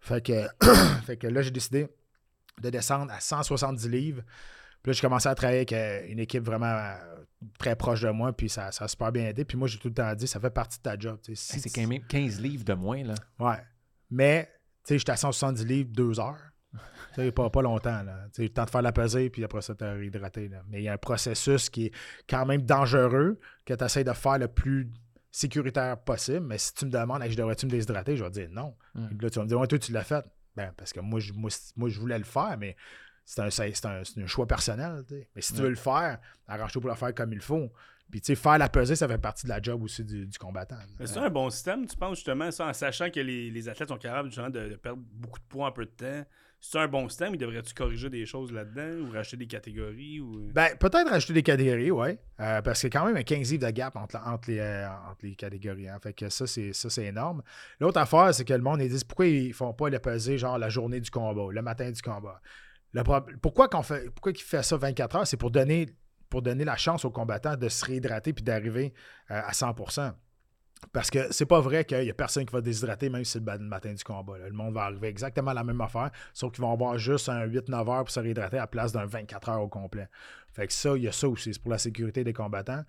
Fait que, fait que là, j'ai décidé de descendre à 170 livres. Puis là, j'ai commencé à travailler avec euh, une équipe vraiment euh, très proche de moi, puis ça, ça a super bien aidé. Puis moi, j'ai tout le temps dit, ça fait partie de ta job. Hey, c'est quand même 15 livres de moins, là. Ouais. Mais, tu sais, j'étais à 170 livres deux heures. Tu sais, pas, pas longtemps, là. Tu sais, le temps de faire la pesée, puis après ça, t'as réhydraté, là. Mais il y a un processus qui est quand même dangereux, que tu essaies de faire le plus sécuritaire possible. Mais si tu me demandes, Hey, je devrais-tu me déshydrater, je vais te dire non. Mm. Puis là, tu vas me dire, ouais, toi, tu l'as fait. Ben, parce que moi, je, moi, moi, je voulais le faire, mais c'est un, un, un choix personnel. Mais si tu veux le faire, arrange-toi pour le faire comme il faut. Puis, tu sais, faire la pesée, ça fait partie de la job aussi du, du combattant. C'est un bon système, tu penses justement, ça, en sachant que les, les athlètes sont capables justement de, de perdre beaucoup de poids en peu de temps. C'est un bon système, il devrait-tu corriger des choses là-dedans ou racheter des catégories ou? Ben, peut-être rajouter des catégories, oui. parce qu'il y a quand même un 15 livres de gap entre, entre les, euh, entre les catégories. hein. Fait que ça, c'est, ça, c'est énorme. L'autre affaire, c'est que le monde, ils disent pourquoi ils font pas le peser, genre la journée du combat, le matin du combat? Le pourquoi, qu'on fait, pourquoi ils font ça 24 heures? C'est pour donner, pour donner la chance aux combattants de se réhydrater puis d'arriver euh, à 100 parce que c'est pas vrai qu'il y a personne qui va déshydrater même si c'est le matin du combat. Le monde va arriver exactement à la même affaire, sauf qu'ils vont avoir juste un 8-9 heures pour se réhydrater à la place d'un 24 heures au complet. Fait que ça, il y a ça aussi. C'est pour la sécurité des combattants.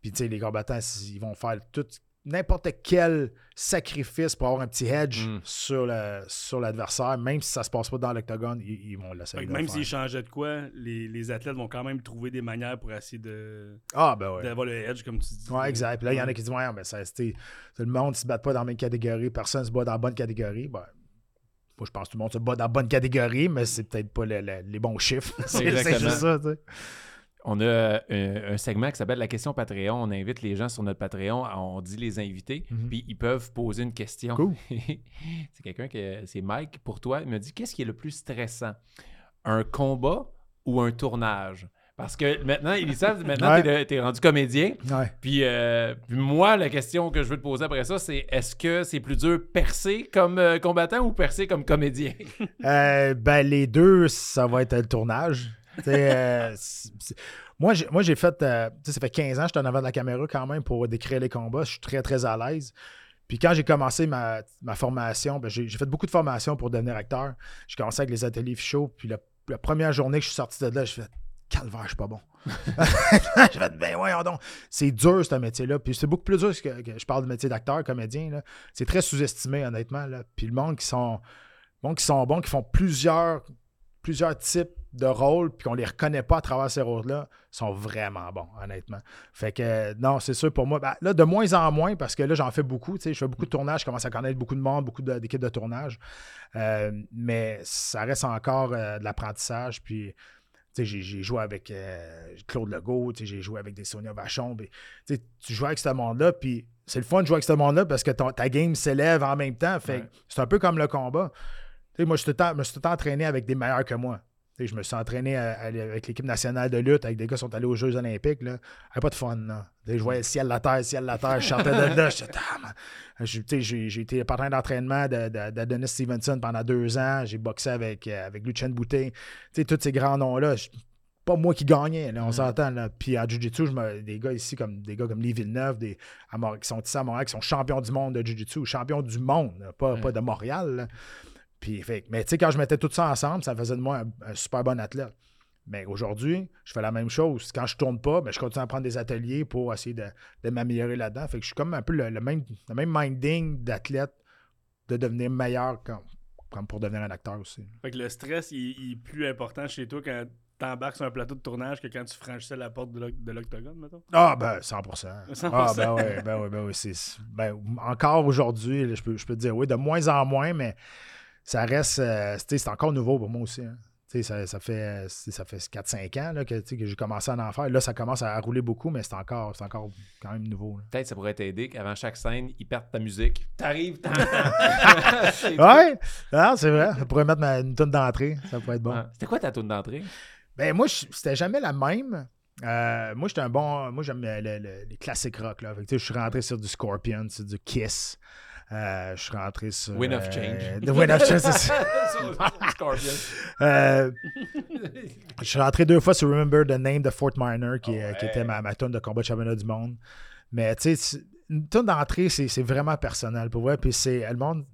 Puis, tu sais, les combattants, ils vont faire tout, n'importe quel sacrifice pour avoir un petit hedge Mm. sur, le, sur l'adversaire, même si ça se passe pas dans l'octogone, ils, ils vont l'essayer. Même s'ils changeaient de quoi, les, les athlètes vont quand même trouver des manières pour essayer de Ah, ben ouais. d'avoir le edge, comme tu dis. Ouais, exact. Puis là, il y en a qui disent Ouais, mais ça, c'est- tout le monde ne se bat pas dans la même catégorie, personne ne se bat dans la bonne catégorie. Ben, moi, je pense que tout le monde se bat dans la bonne catégorie, mais c'est peut-être pas le- le- les bons chiffres. c'est juste ça, tu sais. On a euh, un segment qui s'appelle la question Patreon. On invite les gens sur notre Patreon. On dit les invités, Mhm. puis ils peuvent poser une question. Cool. c'est quelqu'un que c'est Mike pour toi. Il me dit qu'est-ce qui est le plus stressant? Un combat ou un tournage? Parce que maintenant, ils savent, maintenant, Ouais. t'es, t'es rendu comédien. Ouais. Puis, euh, puis moi, la question que je veux te poser après ça, c'est est-ce que c'est plus dur percer comme euh, combattant ou percer comme comédien? Euh, ben, les deux, ça va être le tournage. Euh, moi, j'ai, fait. euh, ça fait 15 ans que j'étais en avant de la caméra quand même pour décrire les combats. Je suis très, très à l'aise. Puis quand j'ai commencé ma, ma formation, ben, j'ai, fait beaucoup de formations pour devenir acteur. J'ai commencé avec les ateliers show. Puis la, première journée que je suis sorti de là, j'ai fait Calvaire, je suis pas bon. j'ai fait Ben voyons donc. C'est dur, ce métier-là. Puis c'est beaucoup plus dur que, que je parle de métier d'acteur, comédien. C'est très sous-estimé, honnêtement. Là. Puis le monde qui sont, monde qui sont bons, qui font plusieurs, plusieurs types de rôles, puis qu'on les reconnaît pas à travers ces rôles-là, sont vraiment bons, honnêtement. Fait que, euh, non, c'est sûr pour moi. Ben, là, de moins en moins, parce que là, j'en fais beaucoup. Tu sais, je fais beaucoup de tournages, je commence à connaître beaucoup de monde, beaucoup d'équipes de tournage. Euh, mais ça reste encore euh, de l'apprentissage. Puis, tu sais, j'ai, joué avec euh, Claude Legault, tu sais, j'ai joué avec des Sonia Vachon. puis, tu joues avec ce monde-là, puis c'est le fun de jouer avec ce monde-là parce que ton- ta game s'élève en même temps. Fait Ouais. c'est un peu comme le combat. Tu sais, moi, je me suis tout le temps entraîné avec des meilleurs que moi. Je me suis entraîné à- à- avec l'équipe nationale de lutte, avec des gars qui sont allés aux Jeux Olympiques. Là. Avait pas de fun. Là. Je voyais le ciel, la terre, le ciel, la terre. Je sortais de là. Ah, J'ai été partenaire d'entraînement de, de, Stevenson pendant deux ans. J'ai boxé avec, euh, avec Lucien Boutet. Tous ces grands noms-là. Pas moi qui gagnais, là, on Mm. s'entend. Puis en Jiu-Jitsu, des gars ici, comme des gars comme Lee Villeneuve, des, à qui sont ici à Montréal, qui sont champions du monde de Jiu-Jitsu, champions du monde, là, pas, Ouais. pas de Montréal. là. Puis, fait, que- mais tu sais, quand je mettais tout ça ensemble, ça faisait de moi un, un super bon athlète. Mais aujourd'hui, je fais la même chose. Quand je tourne pas, ben, je continue à prendre des ateliers pour essayer de, de m'améliorer là-dedans. Fait que je suis comme un peu le, le même, le même minding d'athlète de devenir meilleur comme, comme pour devenir un acteur aussi. Fait que le stress, il, il est plus important chez toi quand t'embarques sur un plateau de tournage que quand tu franchissais la porte de l'oc- de l'octogone, mettons? Ah, ben, 100 100%. Ah, ben oui, ben oui, ben oui. ben, encore aujourd'hui, je peux, je peux te dire oui, de moins en moins, mais ça reste. euh, tu sais, c'est encore nouveau pour moi aussi. hein. Tu sais, Ça, ça fait, ça fait 4-5 ans là, que, que j'ai commencé à en faire. Là, ça commence à rouler beaucoup, mais c'est encore, c'est encore quand même nouveau. Peut-être ça pourrait t'aider qu'avant chaque scène, ils perdent ta musique. T'arrives, Ouais, non, c'est vrai. Ça pourrait mettre ma, une tonne d'entrée. Ça pourrait être bon. C'était quoi ta tourne d'entrée? Ben moi, c'était jamais la même. Euh, moi, j'étais un bon. Moi, j'aime le- le- les classiques rock. Là. Fait que, je suis rentré sur du Scorpion, sur du Kiss. Euh, je suis rentré sur. Wind of euh, Change. The Wind of Change, c'est ça. Euh, je suis rentré deux fois sur Remember the Name de Fort Minor, qui, était ma, ma tune de combat de championnat du monde. Mais tu sais, une tune d'entrée, c'est vraiment personnel pour vrai. Puis c'est le monde,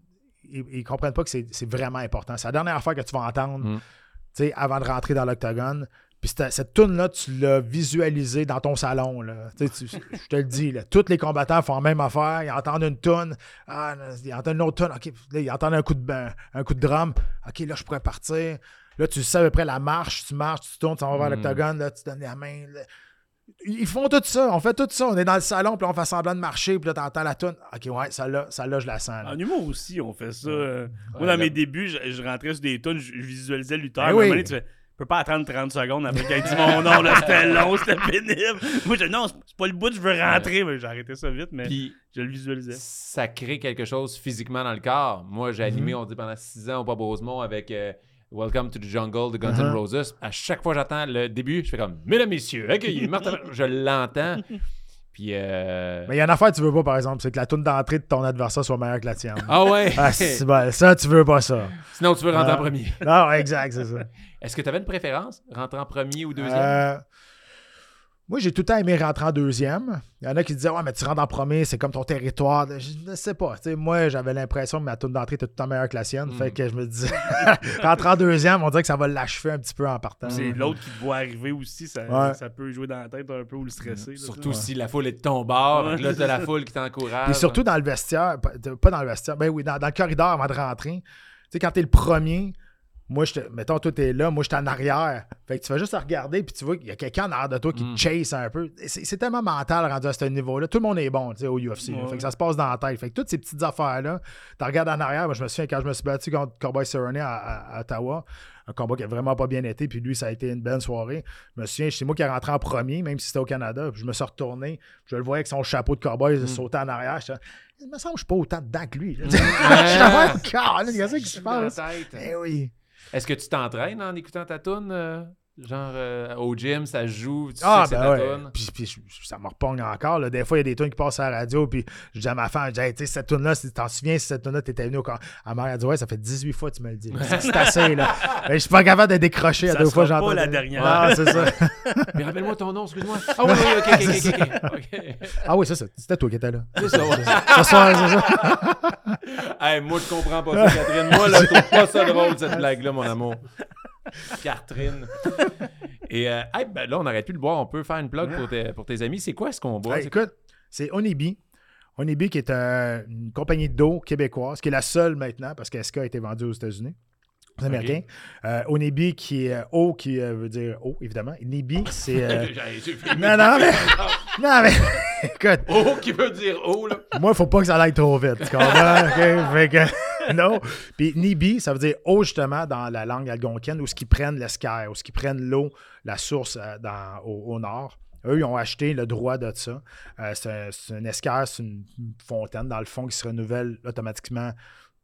ils, ils comprennent pas que c'est vraiment important. C'est la dernière affaire que tu vas entendre Mm. tu sais, avant de rentrer dans l'octogone. Puis cette, tune-là, tu l'as visualisée dans ton salon. Là. Tu je te le dis, là, tous les combattants font la même affaire. Ils entendent une tune. Ah, ils entendent une autre tune. OK, là, ils entendent un coup de, ben, un coup de drum. OK, là, je pourrais partir. Là, tu sais à peu près la marche. Tu marches, tu tournes, tu vas vers Mm. l'octogone. Là, tu donnes la main. là. Ils font tout ça. On fait tout ça. On est dans le salon, puis on fait semblant de marcher, puis là, tu entends la tune. OK, ouais, celle-là, celle-là je la sens. là. En humour aussi, on fait ça. euh. Moi, dans là- mes débuts, je, je rentrais sur des tunes, je, je visualisais le lutteur. Un oui. Je peux pas attendre 30 secondes après ait dit mon nom, là, c'était long, c'était pénible. Moi, je dis, non, c'est pas le bout, je veux rentrer. Mais j'ai arrêté ça vite, mais Puis je le visualisais. ça crée quelque chose physiquement dans le corps. Moi, j'ai animé, on dit, pendant six ans au Bob Rosemont avec euh, Welcome to the Jungle de Guns N' Uh-huh. Roses. À chaque fois que j'entends le début, je fais comme Mesdames, Messieurs, accueillez Martin. je l'entends. Puis. euh, Mais il y a une affaire que tu veux pas, par exemple, c'est que la tune d'entrée de ton adversaire soit meilleure que la tienne. Ah ouais! Ah, c'est bon. Ça, tu veux pas ça. Sinon, tu veux rentrer en premier. Non, exact, c'est ça. Est-ce que tu avais une préférence? Rentrer en premier ou deuxième? Moi, j'ai tout le temps aimé rentrer en deuxième. Il y en a qui disaient, ouais, mais tu rentres en premier, c'est comme ton territoire. Je ne sais pas. Tu sais, moi, j'avais l'impression que ma tourne d'entrée était tout le temps meilleure que la sienne. Mm. Fait que je me disais, rentrer en deuxième, on dirait que ça va l'achever un petit peu en partant. C'est l'autre qui te voit arriver aussi, ça, Ouais. ça peut jouer dans la tête un peu ou le stresser. là, Surtout ça. si la foule est de ton bord. Ouais, là, t'as la foule qui t'encourage. Et surtout dans le vestiaire, pas pas dans le vestiaire, ben oui, dans, dans le corridor avant de rentrer. Tu sais, quand t'es le premier, moi, je te- mettons, toi, t'es là, moi, je suis en arrière. Fait que tu vas juste regarder, puis tu vois qu'il y a quelqu'un en arrière de toi qui Mm. te chase un peu. C'est tellement mental rendu à ce niveau-là. Tout le monde est bon, tu sais, au UFC. Ouais. Fait que ça se passe dans la tête. Fait que toutes ces petites affaires-là, tu regardes en arrière. Moi, je me souviens quand je me suis battu contre Cowboy Cerrone à, à- à Ottawa, un combat qui a vraiment pas bien été, puis lui, ça a été une belle soirée. Je me souviens, c'est moi qui est rentré en premier, même si c'était au Canada. Puis je me suis retourné, je le voyais avec son chapeau de cowboy Mm. sauter en arrière. J'étais, il me semble que je suis pas autant dedans que lui. là. Je suis qu'est-ce qui se passe? Eh oui. Est-ce que tu t'entraînes en écoutant ta tune? Genre euh, au gym, ça joue, tu Ah, sais que ben c'est ouais. Puis, ça me repogne encore. là. Des fois, il y a des tunes qui passent à la radio. Puis je dis à ma femme, je dis, Hey, tu sais, cette tune-là, si tu t'en souviens, si cette tune-là, t'étais venu au camp. À ma mère, elle dit, ouais, ça fait 18 fois que tu me le dis. C'est assez, là. Mais je suis pas capable de décrocher à deux fois. pas j'entends- la dernière. Ah, c'est ça. Mais rappelle-moi ton nom, excuse-moi. Ah oui, oui, ok, ok, ok. Ah oui, c'est ça. C'était toi qui étais là. C'est ça, ouais. Ce soir, c'est ça. Hey, moi, je comprends pas ça, Catherine. Moi, là, je trouve pas ça drôle, cette blague-là, mon amour. Catherine. Et euh, hey, ben là, on n'arrête plus de boire. On peut faire une plug pour tes, pour tes amis. C'est quoi ce qu'on boit? Hey, écoute, c'est Onibi. Onibi qui est un- une compagnie d'eau québécoise, qui est la seule maintenant, parce que SK a été vendu aux États-Unis. aux Américains. Euh, Onibi qui est euh, eau, qui euh, veut dire eau, évidemment. Nibi, c'est. euh, non, non, mais. Non, mais. Écoute, Oh, qui veut dire oh, là. moi, il faut pas que ça aille trop vite. Tu comprends? OK? Fait que. Non. Puis Nibi, ça veut dire eau, justement, dans la langue algonquienne, où ce qu'ils prennent l'esquerre, où ce qu'ils prennent l'eau, la source euh, dans, au, au nord. Eux, ils ont acheté le droit de ça. Euh, c'est un, esquerre, c'est une fontaine, dans le fond, qui se renouvelle automatiquement.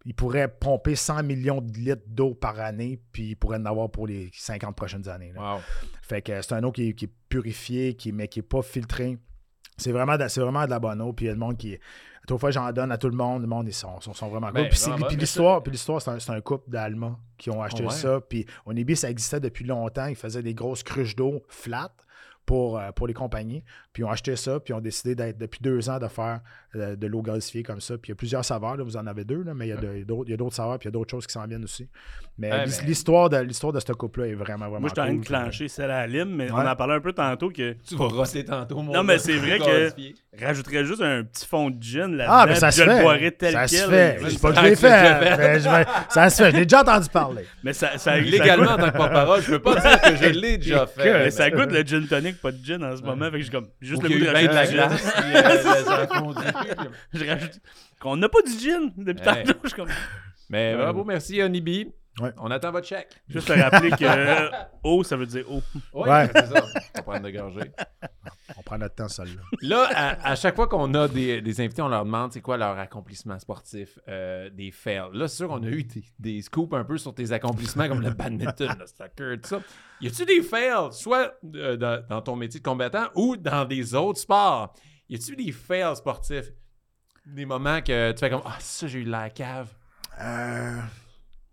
Ils pourraient pomper 100 millions de litres d'eau par année, puis ils pourraient en avoir pour les 50 prochaines années. Wow. Fait que c'est un eau qui, est- qui est purifié, qui, mais qui n'est pas filtré. C'est vraiment, de, vraiment de la bonne eau. Puis il y a le monde qui. Toute fois, j'en donne à tout le monde. Le monde, ils sont, sont, sont vraiment cool. Ben, Puis, vraiment puis l'histoire, l'histoire, c'est un, c'est un couple d'Allemands qui ont acheté Oh, ouais. ça. Puis au début, ça existait depuis longtemps. Ils faisaient des grosses cruches d'eau flat pour, euh, pour les compagnies. Puis ils ont acheté ça. Puis ils ont décidé d'être depuis deux ans de faire euh, de l'eau gasifiée comme ça. Puis il y a plusieurs saveurs. là. Vous en avez deux, là, mais il y a de- d'autres il y a d'autres saveurs. Puis il y a d'autres choses qui s'en viennent aussi. Mais Ouais, ben- l'histoire de, l'histoire de ce couple-là est vraiment, vraiment Moi, je suis en train de cool. clencher celle à la lime, mais on en parlait un peu tantôt que Tu vas rosser tantôt, mon Non, mais c'est vrai que rajouterais juste un petit fond de gin là-dedans. Ah, mais ça se je fait. le boirais tel ça quel. se fait. Je ça- pas que je l'ai fait. ça se fait. Je l'ai déjà entendu parler. Mais ça, ça, ça Légalement, en tant que porte-parole, je peux pas dire que je l'ai déjà fait. mais ça goûte le gin tonic, pas de gin en ce moment. Fait que j'ai comme juste le goût de eu bien de la rajouter glace. euh. Je rajoute. Qu'on n'a pas du gin depuis tantôt. Je suis comme. Mais Ouais. bravo, merci, Onibi. Ouais. On attend votre chèque. Juste te rappeler que eau, ça veut dire eau. Ouais, Ouais. c'est ça. On va prendre de gorgée. On prend notre temps, celle-là. Là, à, à chaque fois qu'on a des, des invités, on leur demande c'est quoi leur accomplissement sportif, euh, des fails. Là, c'est sûr qu'on a eu des, des scoops un peu sur tes accomplissements comme le badminton, le soccer, tout ça. Y a-tu des fails, soit euh, dans, dans ton métier de combattant ou dans des autres sports? Y a-tu des fails sportifs? Des moments que tu fais comme Ah, ça, j'ai eu la cave. Euh,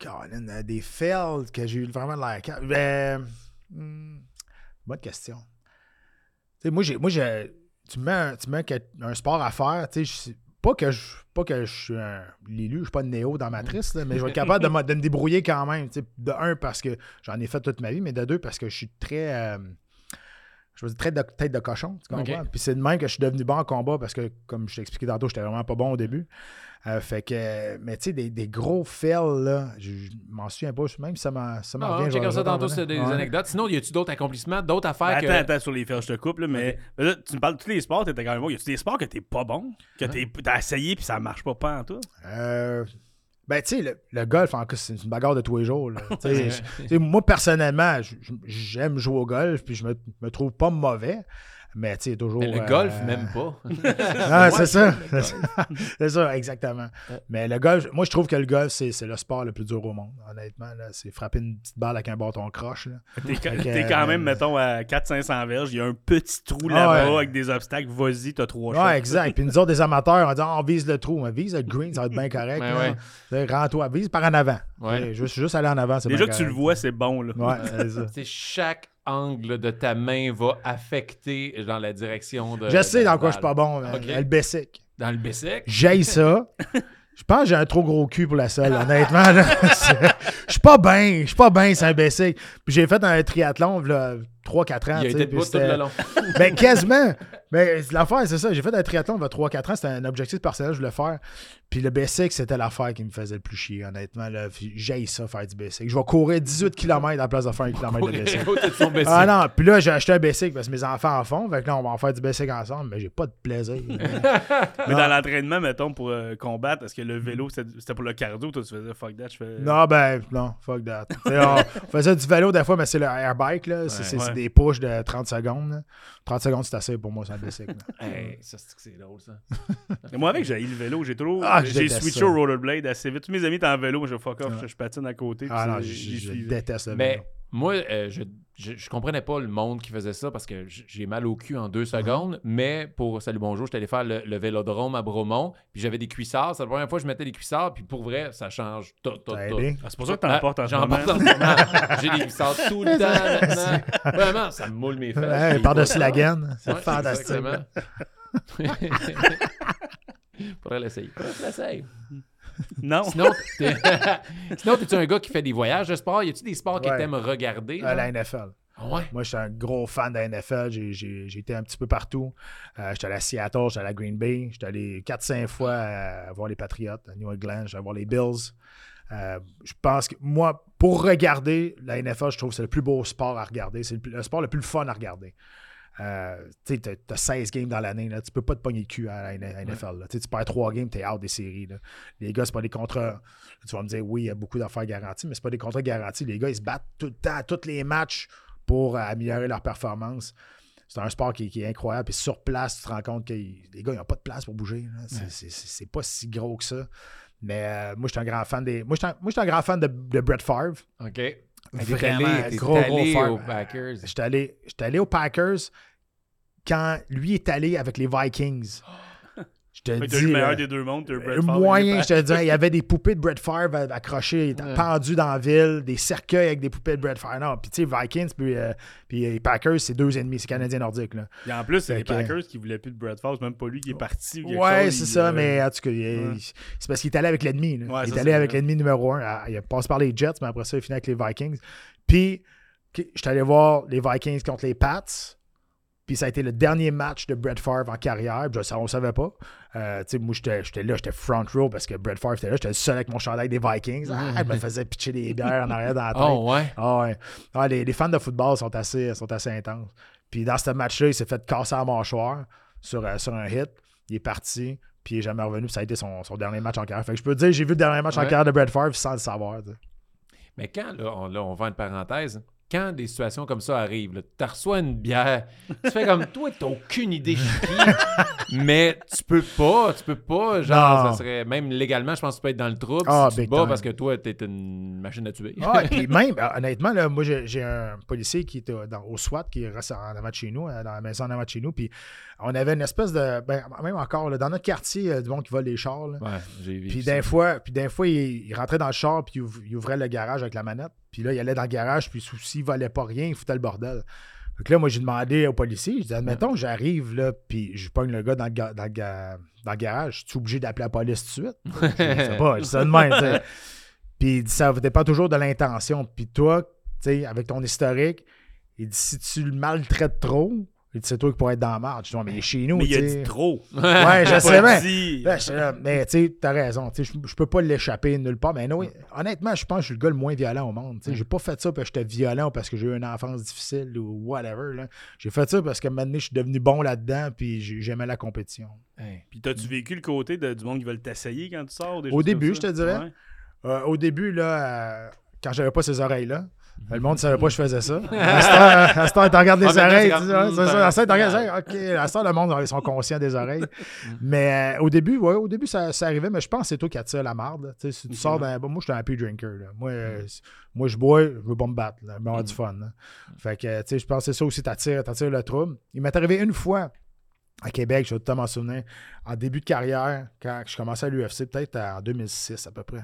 Colin, euh, des fails que j'ai eu vraiment de la. Ben, hmm, bonne question. Tu sais, moi, j'ai, moi j'ai, tu me mets, un, tu me mets un sport à faire, tu sais, pas que je pas que je suis un l'élu, je suis pas de néo dans ma matrice, là, mais je vais être capable de, me- de me débrouiller quand même. De un, parce que j'en ai fait toute ma vie, mais de deux, parce que je suis très. euh, je veux dire, très de, tête de cochon, tu comprends? Puis c'est de même que je suis devenu bon en combat parce que, comme je t'ai expliqué tantôt, j'étais vraiment pas bon au début. Euh, fait que, mais tu sais, des, des gros fails, là, je, je m'en souviens pas, même si ça m'en ça m'en Ah, checkera je ça tantôt, c'est des. Ouais. anecdotes. Sinon, y a-tu d'autres accomplissements, d'autres affaires Ben, que. attends, attends, sur les fails, je te coupe, là, mais là, tu me parles de tous les sports, t'étais quand même bon. Y a-tu des sports que t'es pas bon? Que t'es- t'as essayé puis ça marche pas, pas en tout? Euh, ben, tu sais, le, le golf, en cas, c'est une bagarre de tous les jours. là. Moi, personnellement, j'aime jouer au golf, puis je me, me trouve pas mauvais. Mais tu sais, toujours. Mais le euh, golf, même pas. Ah, c'est ça. c'est ça, exactement. Ouais. Mais le golf, moi, je trouve que le golf, c'est c'est le sport le plus dur au monde, honnêtement. là. C'est frapper une petite balle avec un bâton croche. là. T'es quand même, euh, mettons, à 400-500 verges, il y a un petit trou Ah là-bas ouais. avec des obstacles, vas-y, t'as trois. Ouais, exact. Puis nous autres, des amateurs, on dit Ah, on vise le trou. On vise le green, ça va être bien correct. Rends-toi, vise par en avant. Juste, juste aller en avant, Déjà bien que tu le vois, c'est bon, là. Ouais, c'est ça. C'est chaque angle de ta main va affecter dans la direction de. Je sais dans quoi je suis pas bon. man. Ok. Le basic. Dans le Bessic? J'aille ça. Je pense que j'ai un trop gros cul pour la selle, honnêtement. Je suis pas bien. Je suis pas bien, c'est un basic. Puis j'ai fait un triathlon, là, 3-4 ans. Il a été tout le long. ben, quasiment. Mais l'affaire, c'est ça. J'ai fait un triathlon il y a 3-4 ans. C'était un objectif personnel je voulais faire. Puis le basic, c'était l'affaire qui me faisait le plus chier, honnêtement. J'haïs ça, faire du basic. Je vais courir 18 km à la place de faire un kilomètre de basic. Ah non, puis là, j'ai acheté un basic parce que mes enfants en font. Fait que là, on va en faire du basic ensemble, mais j'ai pas de plaisir. Mais dans l'entraînement, mettons, pour euh, combattre, est-ce que le vélo, c'était pour le cardio? Toi, tu faisais fuck that, je fais. non, ben, non, fuck that. On faisait du vélo des fois, mais c'est le air bike, là. C'est Ouais. des pushs de 30 secondes. là. 30 secondes, c'est assez pour moi, c'est un basic. Hey, ça, c'est que c'est drôle, ça. Mais moi, avec, j'ai eu le vélo. J'ai trop. Ah, j'ai switché au rollerblade assez vite. Tous mes amis étaient en vélo, moi, je fuck off, Ouais. je, je patine à côté. Ah non, je, déteste le Mais vélo. Moi, euh, je, je, je comprenais pas le monde qui faisait ça parce que j'ai mal au cul en deux secondes. Mais pour Salut Bonjour, j'étais allé faire le, le vélodrome à Bromont. Puis j'avais des cuissards. C'est la première fois que je mettais des cuissards. Puis pour vrai, ça change tout, tout, tout. Ah, c'est pour ça que t'en Ah, portes en ce J'en moment. porte en ce moment. J'ai des cuissards tout le temps maintenant. Vraiment, ça me moule mes fesses. Ouais, Puis- Par-dessus la gaine. C'est Ouais, fantastique. exactement. Faudrait l'essayer. Faudrait que je l'essaye. Non. Sinon, t'es... Sinon, t'es-tu un gars qui fait des voyages de sport? Y a-tu des sports que Ouais. t'aimes regarder? À genre? la NFL. Ah ouais? Moi, j'étais un gros fan de la NFL. J'ai- J'ai j'ai été un petit peu partout. Euh, j'étais allé à Seattle, j'étais allé à Green Bay. J'étais allé 4-5 fois à voir les Patriots à New England. J'étais allé voir les Bills. Euh, je pense que moi, pour regarder la NFL, je trouve que c'est le plus beau sport à regarder. C'est le, plus- le sport le plus fun à regarder. Euh, tu t'as 16 games dans l'année. Tu peux pas te pogner le cul à la NFL. là. Tu tu perds 3 games, t'es out des séries. là. Les gars, c'est pas des contrats. Tu vas me dire, oui, il y a beaucoup d'affaires garanties, mais c'est pas des contrats garantis. Les gars, ils se battent tout le temps, tous les matchs pour euh, améliorer leur performance. C'est un sport qui, qui est incroyable. Puis sur place, tu te rends compte que les gars, ils n'ont pas de place pour bouger. C'est- pas si gros que ça. Mais euh, moi, je suis un grand fan des. Moi, je suis un, un grand fan de, de Brett Favre. OK. Vraiment, allé, gros, gros allé aux Packers. J'étais allé, j'étais allé aux Packers quand lui est allé avec les Vikings. Je te dis. le meilleur des deux mondes. Brett le Favre, moyen, il je te dis, il y avait des poupées de Brett Favre accrochées, Ouais. pendues dans la ville, des cercueils avec des poupées de Brett Favre. Non, puis tu sais, Vikings, puis, euh, puis les Packers, c'est deux ennemis, c'est Canadien nordique. Là. Et en plus, c'est les que- Packers qui voulaient plus de Brett Favre. C'est même pas lui qui est parti. ou Ouais, c'est ça, euh, mais en tout cas, ouais. c'est parce qu'il est allé avec l'ennemi. Ouais, il ça, est allé avec l'ennemi numéro un. Il passe par les Jets, mais après ça, il finit avec les Vikings. Puis, je suis allé voir les Vikings contre les Pats. Puis ça a été le dernier match de Brett Favre en carrière. Je, on ne savait pas. Euh, moi, j'étais là, j'étais front row parce que Brett Favre était là. J'étais le seul avec mon chandail des Vikings. Ah, il me faisait pitcher des bières en arrière dans la tête. Oh ouais. Ah ouais. Ah, les, les fans de football sont assez, sont assez intenses. Puis dans ce match-là, il s'est fait casser la mâchoire sur, euh, sur un hit. Il est parti, puis il n'est jamais revenu. Puis ça a été son, son dernier match en carrière. Fait que je peux te dire, j'ai vu le dernier match en carrière de Brett Favre sans le savoir. Mais quand, là, on, là, on va une parenthèse, quand des situations comme ça arrivent, tu reçois une bière, tu fais comme toi, t'as aucune idée je suis qui, mais tu peux pas, tu peux pas, genre, Non. ça serait, même légalement, je pense que tu peux être dans le trouble Ah, si tu te big bats time. parce que toi, t'es une machine à tuer. Ah, et puis même, euh, honnêtement, là, moi, j'ai un policier qui était dans- au SWAT, qui reste en avant de chez nous, euh, dans la maison en avant de chez nous. Puis on avait une espèce de. Ben, même encore, là, dans notre quartier, euh, du monde qui vole les chars. là. Ouais, j'ai vu. Puis d'un fois, puis d'un fois il, il rentrait dans le char, puis il, ouv- il ouvrait le garage avec la manette. Puis là, il allait dans le garage, puis s'il volait pas rien, il foutait le bordel. Donc là, moi, j'ai demandé au policier, je dis, admettons, j'arrive là, puis je pogne le gars dans le, ga- dans le ga- dans le garage, tu es obligé d'appeler la police tout de suite? Je sais pas, je dis ça de même. Puis il dit, ça dépend toujours de l'intention. Puis toi, tu sais, avec ton historique, il dit, si tu le maltraites trop, il dit, c'est toi qui pourrais être dans la marge. Je dis, mais il est chez nous, Mais il a dit trop. Ouais, je sais bien. mais tu sais, t'as raison. tu sais, Je, je peux pas l'échapper nulle part. Mais non, honnêtement, je pense que je suis le gars le moins violent au monde. tu sais. J'ai pas fait ça parce que j'étais violent ou parce que j'ai eu une enfance difficile ou whatever. là. J'ai fait ça parce que maintenant, je suis devenu bon là-dedans puis j'ai- j'aimais la compétition. Hey. Puis t'as-tu vécu le côté de- du monde qui veulent t'essayer quand tu sors? des Au début, je te dirais. Ouais. Euh, au début, là, euh, quand j'avais pas ces oreilles-là, le monde ne savait pas que je faisais ça. À ce temps, temps, tu regardes les Ah, oreilles. ça. À ce temps. OK, à ce temps, le monde, ils sont conscients des oreilles. mais euh, au début, ouais, au début, ça, ça arrivait, mais je pense que c'est toi qui attire la marde. Si tu sors d'un. moi, je suis un happy drinker. là. Moi, euh, moi, je bois, je veux pas me battre. Là, je veux avoir du fun. là. Fait que, tu sais, je pense que c'est ça aussi, t'attires, t'attires le trouble. Il m'est arrivé une fois à Québec, je vais tout m'en souvenir, en début de carrière, quand je commençais à l'UFC, peut-être en 2006 à peu près.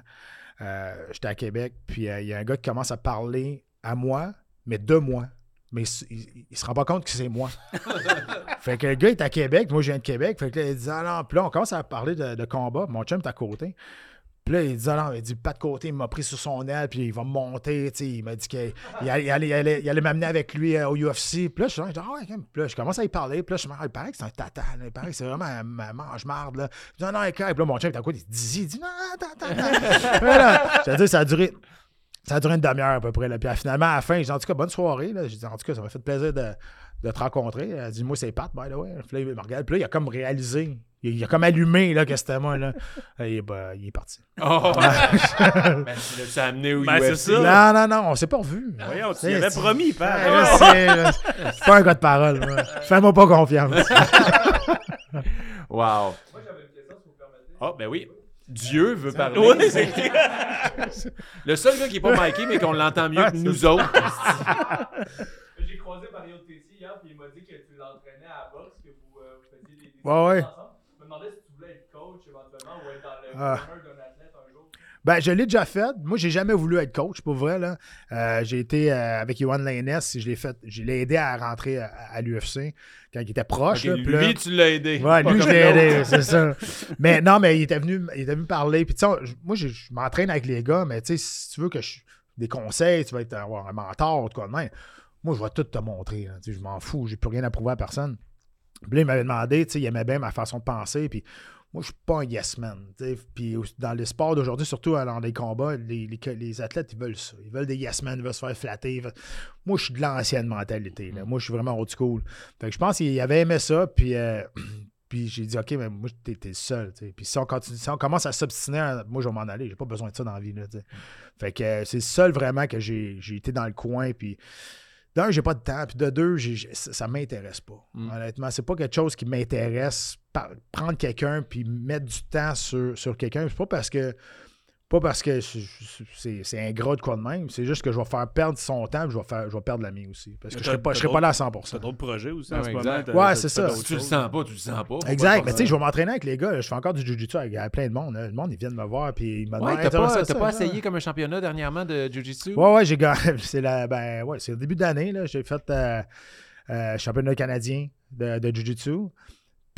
Euh, J'étais à Québec, puis euh, il y a un gars qui commence à parler à moi, mais de moi. Mais il, il se rend pas compte que c'est moi. fait que le gars est à Québec, moi je viens de Québec. Fait que là, il dit Ah non, puis là, on commence à parler de, de combat. Mon chum est à côté. Là, il dit, ah non, il dit, pas de côté, il m'a pris sur son aile, puis il va me monter, tu sais. Il m'a dit qu'il il allait, m'amener avec lui euh, au UFC. Puis là, je ah ouais, je commence à y parler. Puis là, je me dis, il paraît que c'est un tata, là. il paraît que c'est vraiment un, mange-marde, là. Je dis, ah non, écoute. Puis là, mon chef, t'as quoi, il dit, il dit, non, attends, attends, je veux dire, ça a duré. Ça a duré une demi-heure à peu près. Là. Puis finalement, à la fin, j'ai dit, en tout cas, bonne soirée. Là. J'ai dit, en tout cas, ça m'a fait plaisir de, de te rencontrer. Elle a dit, moi, c'est Pat, by the way. Puis là, il me regarde. Puis là, il a comme réalisé. Il, il a comme allumé là, que c'était moi. Là. Et, il, est- bah, il est parti. Oh! ben, tu l'as amené au Ben, c'est ça. Non, non, non, on s'est pas revus. Voyons, tu C'est- y avais c'est- promis, Pat. là, c'est pas un gars de parole. moi. Fais-moi pas confiance. Wow. Oh, ben oui. Dieu veut parler. Oui, c'est Le seul gars qui est pas Mikey, mais qu'on l'entend mieux que nous autres. J'ai croisé Mario Tessier hier, puis il m'a dit que tu l'entraînais à la boxe, que vous, euh, vous faisiez des, des Ouais, ouais. ensemble. Je me demandais si tu voulais être coach éventuellement ou être dans le Ah. d'un athlète un jour. Ben, je l'ai déjà fait. Moi, j'ai jamais voulu être coach, pour vrai. Là. Euh, j'ai été euh, avec Yohan Lainez. Je l'ai fait. Je l'ai aidé à rentrer à, à l'UFC quand il était proche. Ok, là, puis là- lui, tu l'as aidé. Ouais, lui, je l'ai aidé, c'est ça. Mais non, mais il était venu, il était venu parler. Puis, moi, je, je m'entraîne avec les gars, mais tu sais, si tu veux que je. Des conseils, tu vas être, avoir un mentor ou quoi de même. Moi, je vais tout te montrer. là. Tu sais, je m'en fous, j'ai plus rien à prouver à personne. Puis là, il m'avait demandé, tu sais, il aimait bien ma façon de penser. Puis moi, je suis pas un yes man. Puis dans les sports d'aujourd'hui, surtout euh, dans les combats, les, les- les athlètes, ils veulent ça. Ils veulent des yes men, ils veulent se faire flatter. Moi, je suis de l'ancienne mentalité. là. Moi, je suis vraiment old school. Fait que je pense qu'il avait aimé ça. Puis. euh, Puis j'ai dit, OK, mais moi, t'es, le seul. Puis si on, continue, si on commence à s'obstiner, moi, je vais m'en aller. J'ai pas besoin de ça dans la vie. Là, sais. fait que euh, c'est le seul vraiment que j'ai, j'ai été dans le coin. Puis d'un, j'ai pas de temps. Puis de deux, ça, ça m'intéresse pas. Mm. Honnêtement, c'est pas quelque chose qui m'intéresse. Prendre quelqu'un puis mettre du temps sur, sur quelqu'un. C'est pas parce que. Pas parce que c'est, ingrat de quoi de même. C'est juste que je vais faire perdre son temps puis je vais, faire, je vais perdre la mienne aussi. Parce que je serai t'as- pas, je t'as serai pas là à T'as 100%. d'autres projets aussi en ce moment. exact. t'as- Ouais, t'as- c'est t'as ça. Si tu le sens pas, tu le sens pas. Exact, mais tu sais, je vais m'entraîner avec les gars. Je fais encore du jiu-jitsu avec avec plein de monde. là. Le monde, ils viennent me voir. Puis ils me demandent Ouais, t'as t'aimerais pas, t'as pas essayé comme un championnat dernièrement de Jiu-Jitsu? Ouais, ouais, j'ai gagné. C'est la, ben, ouais, c'est le début d'année. là. J'ai fait euh, euh, championnat canadien de, de jiu-jitsu.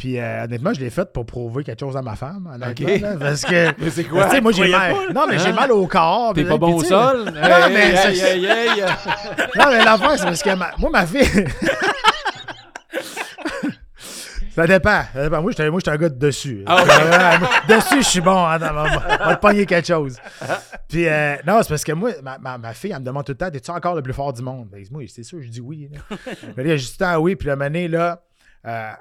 Puis euh, honnêtement, je l'ai fait pour prouver quelque chose à ma femme. honnêtement, Ok. là, parce que. Mais c'est quoi? moi, j'ai mal. Non, mais j'ai Hein? mal au corps. T'es pas bon au sol? Non, mais. Non, mais l'affaire, c'est parce que ma- moi, ma fille. Ça dépend. Ça dépend. Moi, j'étais un gars de dessus. Ah, dessus, je suis bon. Hein, on va, te pogner quelque chose. Puis, euh, non, c'est parce que moi, ma, ma, ma fille, elle me demande tout le temps Es-tu encore le plus fort du monde? Ben, Moi, c'est sûr, je dis oui. Là. Mais là, je dis temps oui. Puis, la année, là, euh,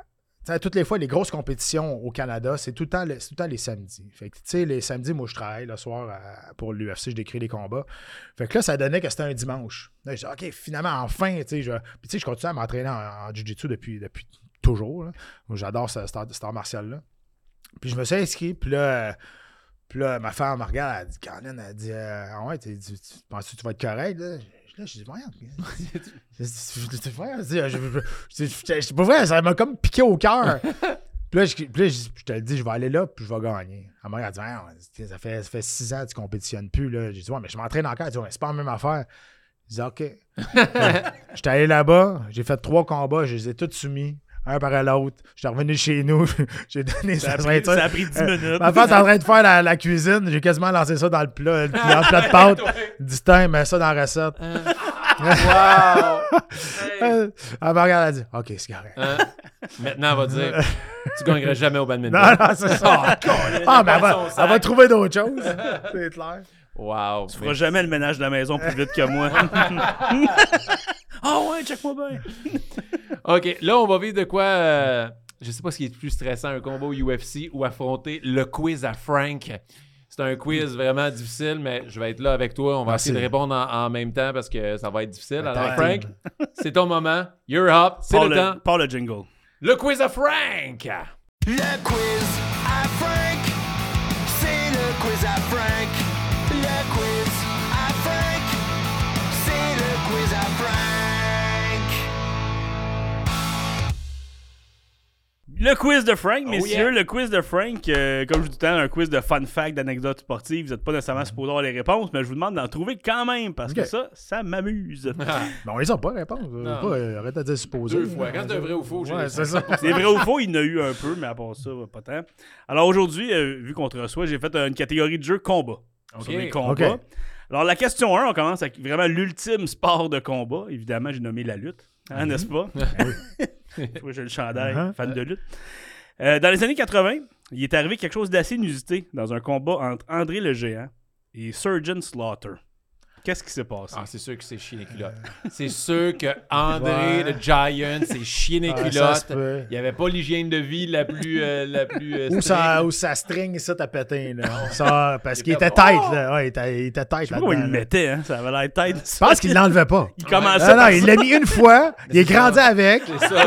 toutes les fois, les grosses compétitions au Canada, c'est tout, le temps les samedis. Fait que, les samedis, moi, je travaille le soir pour l'UFC, je décris les combats. Fait que là, ça donnait que c'était un dimanche. Je dis, OK, finalement, enfin, tu sais, je... Je continue à m'entraîner en, en Jiu-Jitsu depuis, depuis toujours. j'adore ce, cet art, martial-là. Puis, je me suis inscrit, puis là, puis là, ma femme me regarde, elle dit, Caroline, elle dit, euh, ah ouais, tu, tu, tu penses que tu vas être correct, là? Là, je dis, voyons. je- je- C'est pas vrai, ça m'a comme piqué au cœur. Puis là, je, puis là, je, te le dis, je vais aller là, puis je vais gagner. Elle m'a dit, Voyons, ça fait, ça fait six ans que tu compétitionnes plus. Là. J'ai dit, ouais, mais je m'entraîne encore. Elle dit, ouais, c'est pas la même affaire. Je dis, OK. J'étais allé là-bas, j'ai fait trois combats, je les ai tous soumis, un par l'autre. J'étais revenu chez nous, j'ai donné Ça a sa pris, ceinture. ça a pris 10 Euh, minutes. Ma femme est en train de faire la, la cuisine. J'ai quasiment lancé ça dans le plat, le, dans le plat de pâtes. Du temps, mets ça dans la recette. Wow! Euh, Elle me regarde, elle dit OK, c'est correct. Hein? Maintenant, elle va dire Tu gagneras jamais au badminton. Non, non, c'est ça. Ah, mais elle va, elle va trouver d'autres choses. C'est clair. Wow! Tu feras jamais le ménage de la maison plus vite que moi. Ah ouais, check-moi bien. OK, là, on va vivre de quoi euh, Je sais pas ce qui est le plus stressant, un combat au UFC ou affronter le quiz à Frank. C'est un quiz vraiment difficile, mais je vais être là avec toi. On va Merci. essayer de répondre en, en même temps parce que ça va être difficile. Alors, Frank, c'est ton moment. You're up. C'est Pas le, temps. le, pas le jingle. Le quiz à Frank! Le quiz à Frank, Le quiz de Frank, Oh, messieurs, yeah. le quiz de Frank, euh, comme je vous dis tout le temps, un quiz de fun fact, d'anecdotes sportives. Vous n'êtes pas nécessairement supposé avoir les réponses, mais je vous demande d'en trouver quand même, parce que ça, ça m'amuse. Mais on les a pas, réponse. Non. Pas, euh, arrête de dire supposé. Deux fois. Quand c'est vrai ou faux, j'ai Ouais, les c'est ça. C'est vrai ou faux, il y en a eu un peu, mais à part ça, pas tant. Alors aujourd'hui, euh, vu qu'on te reçoit, j'ai fait une catégorie de jeu combat. Ok. Sur les combats. Alors la question 1, on commence avec vraiment l'ultime sport de combat. Évidemment, j'ai nommé la lutte, hein, n'est-ce pas? Moi, j'ai le chandail, Uh-huh. fan de lutte. Euh, dans les années 80, il est arrivé quelque chose d'assez inusité dans un combat entre André le Géant et Surgeon Slaughter. Qu'est-ce qui s'est passé? Ah, c'est sûr que c'est chier les culottes. C'est sûr que André, Ouais. le Giant, c'est chier les Ah, culottes. Il n'y avait pas l'hygiène de vie la plus. euh, la plus euh, Ou ça, ou ça string ça t'a pété, là. Ça, parce Il qu'il était tête, là. Ouais, il était, il était tête Je sais pas il le mettait, hein? ça avait l'air tête. Je pense qu'il l'enlevait pas. Il commençait Non, non, il l'a mis une fois, il est grandi avec, C'est ça.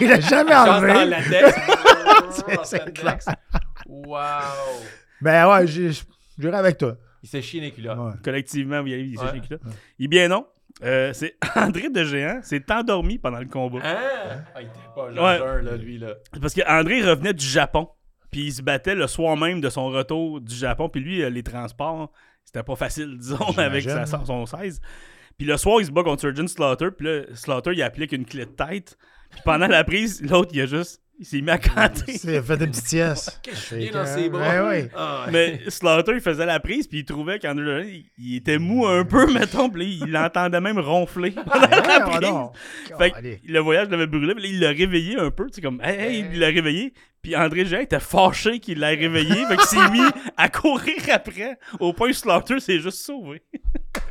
il l'a jamais dans enlevé. la tête. c'est clair. Wow. Ben ouais, j'ai- j'irai avec toi. Il s'est chié les culottes. Ouais. Collectivement, vous y allez, il s'est Ouais. chié là. Il est bien non. Euh, c'est André de Géant s'est endormi pendant le combat. Hein? Ah, il était pas Ouais. genre, là, lui, là. Parce que André revenait du Japon. Puis il se battait le soir même de son retour du Japon. Puis lui, euh, les transports, c'était pas facile, disons, avec sa, son 16. Puis le soir, il se bat contre Surgeon Slaughter. Puis là, Slaughter, il applique une clé de tête. Puis pendant la prise, l'autre, il a juste. Il s'est mis à canter. Il a fait une petite sieste. Qu'est-ce que je C'est suis bien dans ses bras? Ouais, ouais. Ah, Mais Slaughter, il faisait la prise. Puis il trouvait Géant, il, il était mou un peu, mettons. Puis il l'entendait même ronfler pendant la prise. Fait que le voyage l'avait brûlé, mais là, il l'a réveillé un peu, tu sais, comme, hey, hey, il l'a réveillé. Puis André Jean était fâché qu'il l'a réveillé, fait qu'il s'est mis à courir après, au point où Slaughter s'est juste sauvé.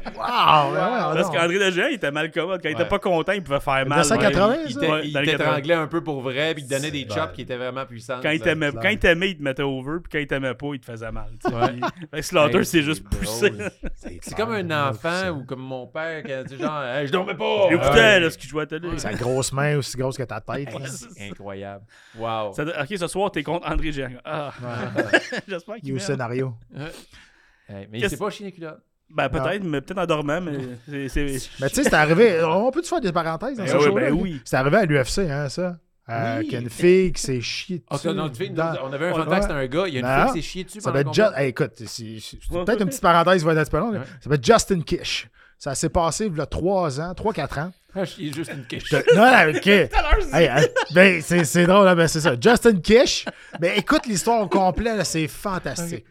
Wow, ouais, ouais, Parce non. qu'André Lejean, il était mal commode. Quand il était Ouais. pas content, il pouvait faire mal. 1980, il ça? t'a- Ouais, il dans les 80. t'étranglait un peu pour vrai, puis il te donnait des C'est chops vrai. qui étaient vraiment puissants. Quand il t'aimait, quand il t'aimait, il te mettait over, puis quand il t'aimait pas, il te faisait mal. tu sais. Ouais. Puis- fait que Slaughter Hey, s'est juste c'est poussé. C'est C'est comme un c'est enfant ou comme mon père qui a dit genre Hey, je dormais pas. Ouais. là, ce qu'il jouait à la télé. Sa grosse main aussi grosse que ta tête. là. C'est Incroyable. Wow. Ça- ok, ce soir, t'es contre André Jean. Ah. J'espère Il qu'il est au m'aime. scénario. Hey, mais il s'est pas chié les culottes. Ben, peut-être, mais peut-être en dormant, mais c'est- c'est. Mais tu sais, c'est arrivé. On peut-tu faire des parenthèses dans Ben ce oui, ben oui. C'est arrivé à l'UFC, hein, ça? Euh, Oui. Qu'il y a une fille qui s'est chiée dessus. ça, notre fille, nous, dans- on avait un fun fact, c'était un gars. Il y a une Non. fille qui s'est chiée dessus. Ça doit être le Just... combat. Hey, écoute, c'est c'est Ouais. peut-être une petite parenthèse va être. Ouais. Ça s'appelle Justin Kish. Ça s'est passé il y a 3 ans, 3-4 ans. Ah, chier juste une quiche. Non, OK. Hey, hein, ben, c'est c'est drôle, hein, ben, c'est ça. Justin Kish. Mais écoute l'histoire au complet, là, c'est fantastique.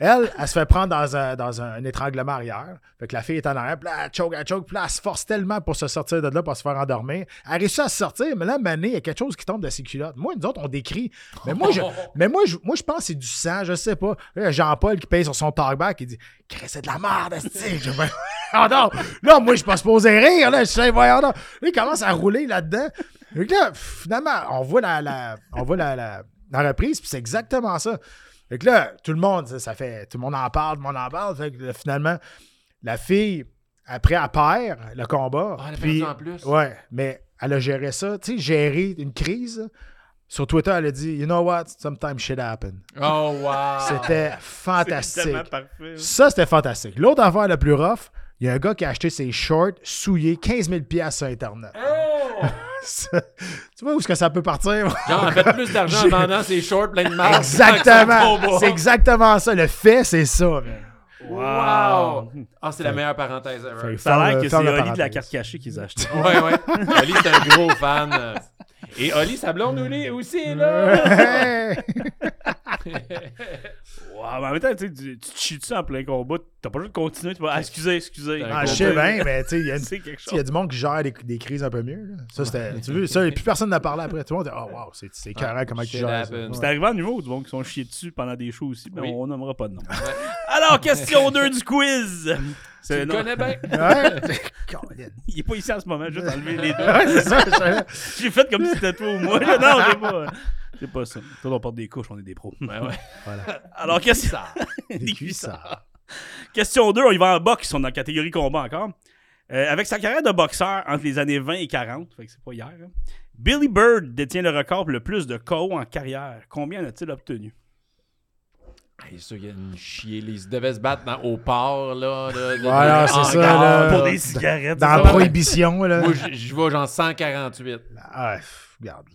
Elle, elle se fait prendre dans un, dans un, étranglement arrière. Fait que la fille est en arrière, puis là, elle choke, elle choke, puis là, elle se force tellement pour se sortir de là, pour se faire endormir. Elle réussit à se sortir, mais là, Mané, il y a quelque chose qui tombe de ses culottes. Moi, nous autres, on décrit. Mais moi, je, mais moi, je, moi, je pense que c'est du sang, je sais pas. Là, il y a Jean-Paul qui paye sur son talkback, il dit c'est de la merde. Je Ah non, là, moi, je suis pas supposé rire, là. Je sais, voyons. Là, il commence à rouler là-dedans. Là, finalement, on voit la, la- on voit la, la, la reprise, puis c'est exactement ça. Fait que là, tout le monde, ça, ça fait. Tout le monde en parle, tout le monde en parle. Fait que là, finalement, la fille, après, elle perd le combat. Ah, elle a puis, en plus. Ouais, mais elle a géré ça. Tu sais, gérer une crise. Sur Twitter, elle a dit You know what? Sometimes shit happen. Oh, wow. C'était fantastique. parfait. Ça, c'était fantastique. L'autre affaire la plus rough, il y a un gars qui a acheté ses shorts souillés 15 000 sur Internet. Ça- tu vois où est-ce que ça peut partir? Genre, elle fait plus d'argent en vendant ses shorts pleins de marde. Exactement! C'est exactement ça. Le fait, c'est ça. man. Wow. Ah, c'est la meilleure parenthèse ever. Ça a l'air que c'est Oli de la carte cachée qu'ils acheté. Ouais, ouais. Oli, c'est un gros fan. Et Oli, sa blonde, Oli, aussi, est là. Wow, mais en même temps, tu tu te chies-tu en plein combat, t'as pas juste de continuer, tu vas, ah, excusez, excusez. Ah, Ah, je sais bien, mais tu sais, il y a du monde qui gère des, des crises un peu mieux. là. Ça, c'était. Tu veux, ça, et plus personne n'a parlé après. Tout le monde dit Oh, wow, c'est c'est carré comment tu gères. C'est arrivé en niveau, du monde qui sont chiés dessus pendant des shows aussi, mais Oui. on nommera pas de nom. Alors, question 2 du quiz. Tu le connais bien. Ouais. Il est pas ici en ce moment, juste enlever les deux. Ouais, c'est ça. je- J'ai fait comme si c'était toi ou moi. Non, c'est pas. C'est pas ça. Toi, on porte des couches, on est des pros. Ouais, ouais. Voilà. Alors, question. Des Des cuissards. Question 2, on y va en boxe, on est dans la catégorie combat encore. Euh, avec sa carrière de boxeur entre les années 20 et 40, fait que c'est pas hier, hein, Billy Bird détient le record pour le plus de KO en carrière. Combien en a-t-il obtenu? Il est sûr qu'il y a une chier. Ils devaient se battre dans- au port, là. là, Voilà, de- c'est en ça, là. Pour des cigarettes. Dans la ça? prohibition, là. Moi, je vois genre 148. Ah, regarde.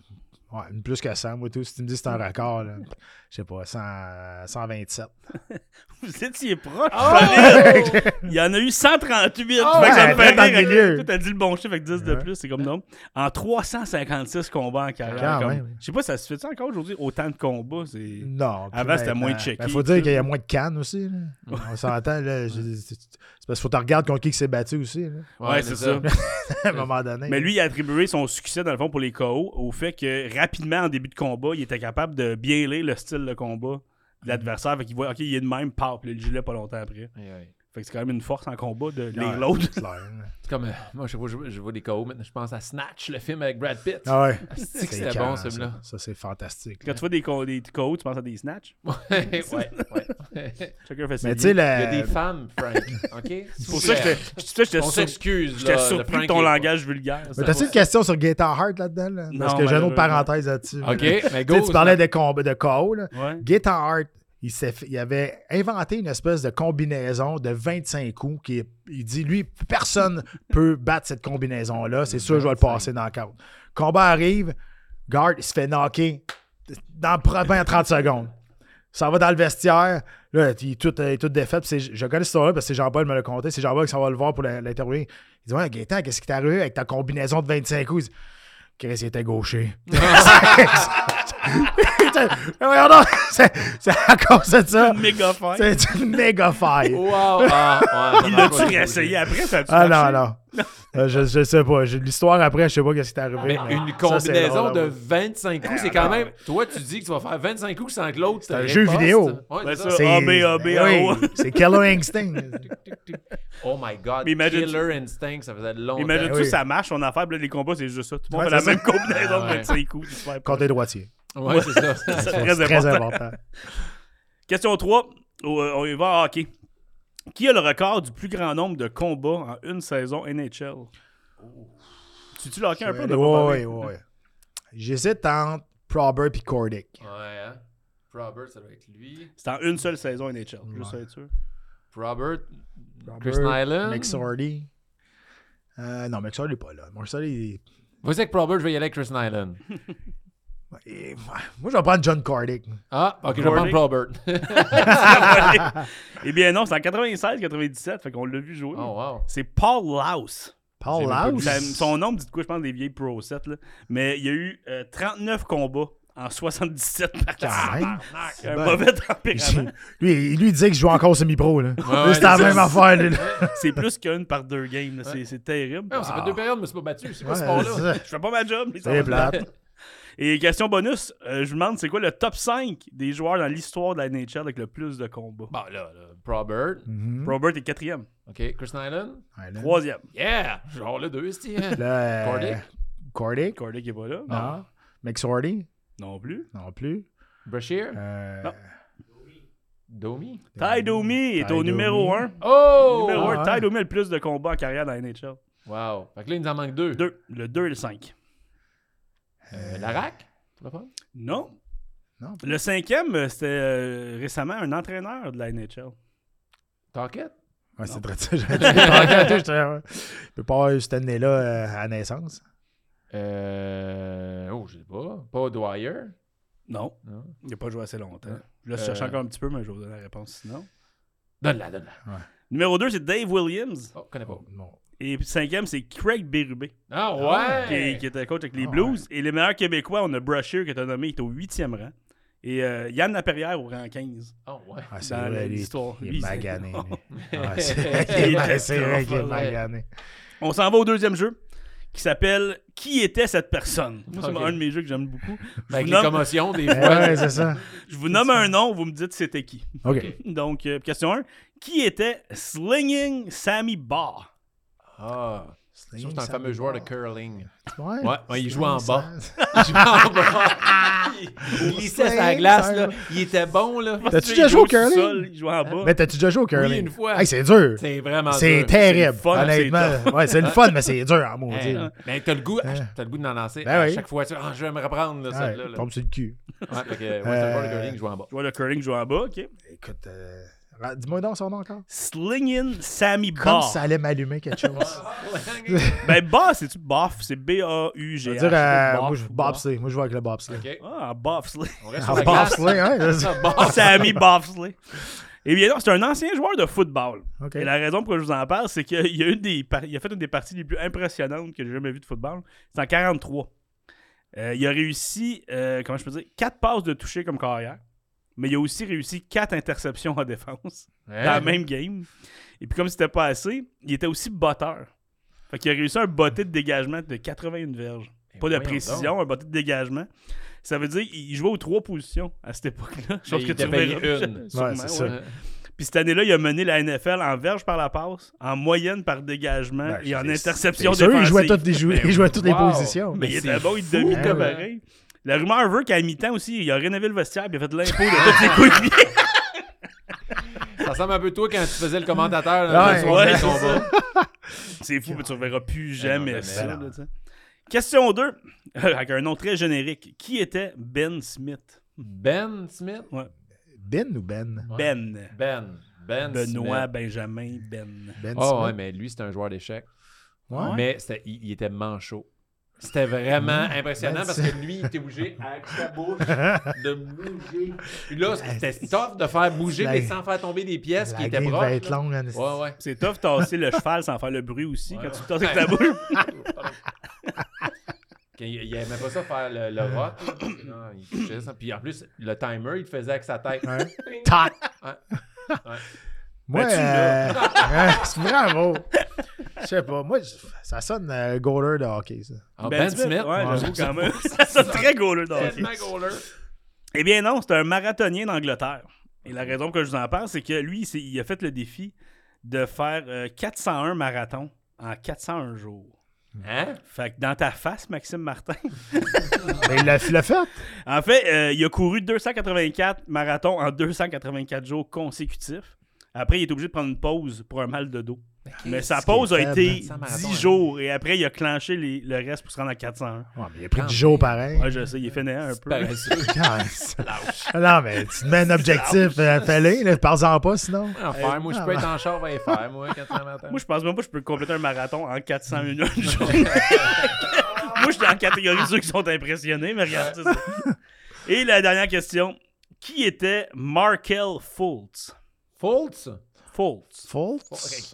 Ouais, une plus que 100, moi, tout. Si tu me dis que c'est un record, là, je sais pas, 100, 127. Vous étiez proche. Oh! solide. Il y en a eu 138. Oh! Fait que ça me fait rire. Toi, t'as dit le bon chiffre avec 10 de plus, c'est comme non. En 356 combats en carrière. Quand comme- même. Je sais pas, ça se fait ça encore aujourd'hui, autant de combats? C'est... Non. plus Avant, c'était moins checké, Ben, faut dire qu'il y a moins de cannes aussi. là. On s'entend. là. je- parce qu'il faut que tu regardes contre qui il s'est battu aussi. là, Ouais, c'est ça. à un moment donné. Mais lui, il a attribué son succès, dans le fond, pour les KO au fait que rapidement, en début de combat, il était capable de bien lire le style de combat de l'adversaire. Fait qu'il voit, OK, il est de même, paf, puis le gilet pas longtemps après. Ouais, ouais. Fait que c'est quand même une force en combat de lire Ouais, l'autre. c'est comme, euh, moi, je vois, je, vois- je vois des KO maintenant. Je pense à Snatch, le film avec Brad Pitt. Ah ouais. C'est que C'est c'était bon, celui-là. Ça, Ça, c'est fantastique. Quand tu vois des, co- des KO, tu penses à des snatch? ouais, ouais, ouais. Chacun fait ses Mais tu sais. Il y a des femmes, Frank. OK? C'est pour ça que j'étais- c'est pour ça que j'étais On sur- s'excuse. j'étais surpris de ton est- langage vulgaire. Mais Ça- t'as-tu une question sur Gator Heart là-dedans? Là? Parce Non, que j'ai une autre parenthèse là-dessus. OK, mais Tu sais, go. tu parlais de, comb- de KO. Là. Ouais. Il, avait inventé une espèce de combinaison de 25 coups. Qui il dit, lui, personne peut battre cette combinaison-là. C'est sûr, je vais le passer dans le cadre. Combat arrive, Guard, il se fait knocker dans le premier 30 secondes. Ça va dans le vestiaire. Là, il est tout, il est tout défait. Je connais cette histoire-là parce que c'est Jean-Paul me l'a conté. C'est Jean-Paul qui s'en va le voir pour l'interviewer. Il dit Ouais, Gaétan, qu'est-ce qui t'est arrivé avec ta combinaison de 25 coups? Il dit Chris, il était gaucher. C'est à cause de ça. Une méga fight. C'est une méga faille. Wow. Ah, ouais, Il l'a-tu réessayé après? Ça Ah marché? non, non. Euh, je, je sais pas. J'ai- L'histoire après, je sais pas qu'est-ce qui t'est arrivé. Mais mais une combinaison de ouais. 25 coups, c'est quand même. Toi, tu dis que tu vas faire 25 coups sans que l'autre. C'est un jeu vidéo. Ouais, Ben, c'est ça, ça. C'est- A, B, A, B, Ben A, Killer Instinct. Oh my god. Mais imagine- Killer Instinct, ça faisait longtemps. Imagine-tu, Ben oui. ça marche, affaire, puis là, les combats, c'est juste ça. Tout le monde fait la même combinaison de Ouais. 25 coups. c'est super Contre Ouais, c'est ça. C'est très très important. important. Question 3. On y va en hockey. Qui a le record du plus grand nombre de combats en une saison NHL? Tu tu le hockey un peu? parlé. ouais, ouais. J'hésite entre Prober et Cordick. Ouais, hein? Robert, ça doit être lui. C'est en une seule saison NHL. Juste Ouais. pour être sûr. Robert, Robert, Chris Nyland? McSorley. Euh, non, McSorley n'est pas là. McSorley, il- Vas-y avec Robert, je vais y aller avec Chris Nyland. moi, je vais prendre John Cordick. Ah, ok, je vais prendre Robert. eh bien non, c'est en 96-97, fait qu'on l'a vu jouer. oh, wow. C'est Paul Laus. Paul pas Laus? son nom me dit de quoi, je pense, des vieilles Pro 7. Là. Mais il y a eu euh, 39 combats en 77 parties. Un Ben, mauvais tempérament. Lui, lui, il disait que je joue encore semi-pro. là. ouais, c'est la même affaire. lui, là. c'est plus qu'une par deux games. là. C'est- C'est terrible. Ouais, on s'est fait deux périodes, mais c'est pas battu. C'est Ouais, ce sport-là? ça. Je fais pas ma job. mais ça C'est va. plate. Et question bonus, euh, je vous demande c'est quoi le top 5 des joueurs dans l'histoire de la NHL avec le plus de combats? Bon, là, là. Robert. Mhm. Robert est quatrième. Ok, Chris là. Troisième. Yeah! Genre le deux, c'est. Là, euh, Cordick? Cordick. Cordick est pas là. Non. McSorley? Non plus. Non plus. Brashear? Euh, Non. Domi. Ty Domi est Ty au numéro Domi. 1. Oh! Numéro Ah, 1. ouais. Ty Domi a le plus de combats en carrière dans la NHL. Wow. Fait que là, il nous en manque deux. 2. Le 2 et le 5. Euh, pas? Non. Non. Le cinquième, euh, c'était euh, récemment un entraîneur de la NHL. Talkett? Ouais, c'est très ça. Il peut pas avoir eu cette année-là euh, à naissance. Euh. Oh, je sais pas. Pas Dwyer? Non. Non. Il n'a pas joué assez longtemps. Je laisse Euh, chercher encore un petit peu, mais je vais vous donner la réponse sinon. Donne-la, donne-la. Numéro 2, c'est Dave Williams. Oh, connais pas. Non. Et puis cinquième, c'est Craig Bérubé, Ah, qui, ouais! qui était coach avec les Ah, Blues. Et les meilleurs Québécois, on a Brusher, qui est nommé, il est au huitième rang. Et euh, Yann Laperrière au rang 15. Oh, ouais. Ah, c'est vrai, l'histoire. Il est magané. c'est il est- était c'est vrai qu'il est magané. On s'en va au deuxième jeu, qui s'appelle Qui était cette personne? Moi, c'est un de mes jeux que j'aime beaucoup. Je Avec vous, les nomme, commotions, des fois. Ouais, c'est ça. je vous nomme un nom, vous me dites c'était qui. OK. Donc, euh, question 1. Qui était Slinging Sammy Barr? Ah. Ça, C'est un fameux joueur de curling. Ouais, Ouais, ouais, il jouait en Ça- Il jouait en bas. Il glissait la glace, là. Il était bon, là. T'as-tu déjà joué au curling? seul, il jouait en bas. Mais t'as-tu déjà joué au curling? Oui, une fois. Hey, c'est dur. C'est vraiment C'est dur. terrible. C'est le fun, honnêtement. c'est ouais, c'est le fun, mais c'est dur en maudit. Hey, là. mais t'as le goût, Hein? t'as le goût d'en lancer Ben à oui. chaque fois. Tu, ah, je vais me reprendre là, Ouais, celle-là. là. tombe sur le cul. Ouais, fait que, ouais, c'est le joueur de Euh, curling qui joue en bas. Je vois le curling jouer en bas, ok. Écoute, euh, Dis-moi donc son nom encore. Slingin Sammy Comme Boff. ça allait m'allumer quelque chose. Ben, Boff, c'est-tu Boff? C'est B-A-U-G-H. Je veux dire, euh, moi, je, bobsleigh. Moi, je vois avec le bobsleigh. OK. Ah, reste Ah, bobsleigh, hein? Sammy Boffsley. Eh bien non, c'est un ancien joueur de football. Et la raison pour laquelle je vous en parle, c'est qu'il y a, une des par- il a fait une des parties les plus impressionnantes que j'ai jamais vues de football. C'est en 43. Euh, il a réussi, euh, comment je peux dire, 4 passes de toucher comme carrière. Mais il a aussi réussi 4 interceptions en défense dans la même game. Et puis comme c'était pas assez, il était aussi botteur. Fait qu'il a réussi un botté de dégagement de 81 verges. Pas de précision, un botté de dégagement. Ça veut dire qu'il jouait aux trois positions à cette époque-là. Chose que tu était payé verras une. sûrement, Ouais, c'est ça. Ouais. puis cette année-là, il a mené la NFL en verge par la passe, en moyenne par dégagement Ben, et en interception C'est sûr, il jouait, défensive. toutes, les jou- il jouait toutes les positions. Mais il était bon, il fou, ouais. La rumeur veut qu'à mi-temps aussi, il a rénové le vestiaire et il a fait de l'impôt de tous ses coéquipiers. Ça ressemble un peu toi quand tu faisais le commentateur Ouais, le soir ouais, du c'est combat. C'est fou, mais tu ne reverras plus non, jamais ça. Ben là. Question 2, avec un nom très générique. Qui était Ben Smith? Ben Smith? Ben ou Ben? Ouais. Ben. Ben. Ben Benoît, Smith. Benjamin, Ben. Ben Oh, Smith? ouais, mais lui, c'était un joueur d'échecs. Ouais. Mais il était manchot. C'était vraiment impressionnant Ben parce que lui, il était obligé avec sa bouche de bouger. Puis là, c'était tough de faire bouger, La- mais sans faire tomber des pièces qui étaient proches. va être longue. hein, Ouais, ouais. C'est tough tasser le cheval sans faire le bruit aussi Ouais, quand tu tasses avec ta bouche. Il, il aimait pas ça faire le, le rock. Non, il touchait ça. Puis en plus, le timer, il le faisait avec sa tête. Ping. Tac! Ouais. Moi, Ben, tu euh, c'est bravo. Je sais pas. Moi, ça sonne euh, goaler de hockey, ça. Ah, ben, Smith. ouais, Ouais, j'avoue quand même. Ça sonne très goaler dans le hockey. Goaler. Eh bien non, c'est un marathonien d'Angleterre. Et la raison que je vous en parle, c'est que lui, il a fait le défi de faire euh, 401 marathons en 401 jours. Hein? Fait que dans ta face, Maxime Martin. Mais il l'a il l'a fait. En fait, euh, il a couru 284 marathons en 284 jours consécutifs. Après, il est obligé de prendre une pause pour un mal de dos. Mais sa pause a faible, été 100 marathons, 10 hein? jours. Et après, il a clenché les- le reste pour se rendre à 401. Ouais, mais il a pris du jour pareil. Ouais, je sais, il est fainéant un peu. Paresseux. Ah, non, mais tu te mets un objectif, euh, fais-le, là, parle-en pas sinon. En faire, moi, je peux être en char, va y faire, moi, 400 matin. Moi, je pense même pas que je peux compléter un marathon en 400 minutes une journée. Moi, je suis la catégorie de ceux qui sont impressionnés, mais regarde c'est ça. Et la dernière question. Qui était Markel Fultz? Fultz? Fultz. Fultz?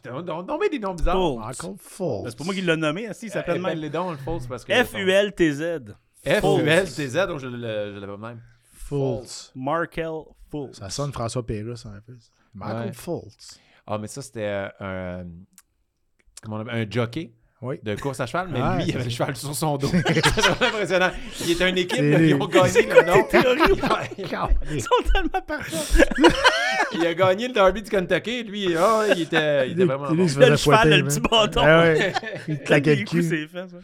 On met des noms bizarres. Fultz. Michael Fultz. C'est pas moi qui l'ai nommé, ainsi, il s'appelle Appelle même. les dons, le Fultz, parce que... F-U-L-T-Z. F-U-L-T-Z, donc je l'avais pas même. Fultz. Markel Fultz. Ça sonne François Pérusse un peu. Ouais. Fultz. Ah, mais ça, c'était euh, un... Comment on appelle? Un jockey Oui. de course à cheval, mais lui, il avait le cheval sur son dos. c'est impressionnant. Il était une équipe là, qui lui. ont gagné le nom. Ils sont tellement parfaits. Il a gagné le derby du Kentucky. Lui, ah, il était, il était vraiment Lui, bon. il Le cheval, le petit bâton. Ah ouais. Il claquait le cul. c'est fait, ça.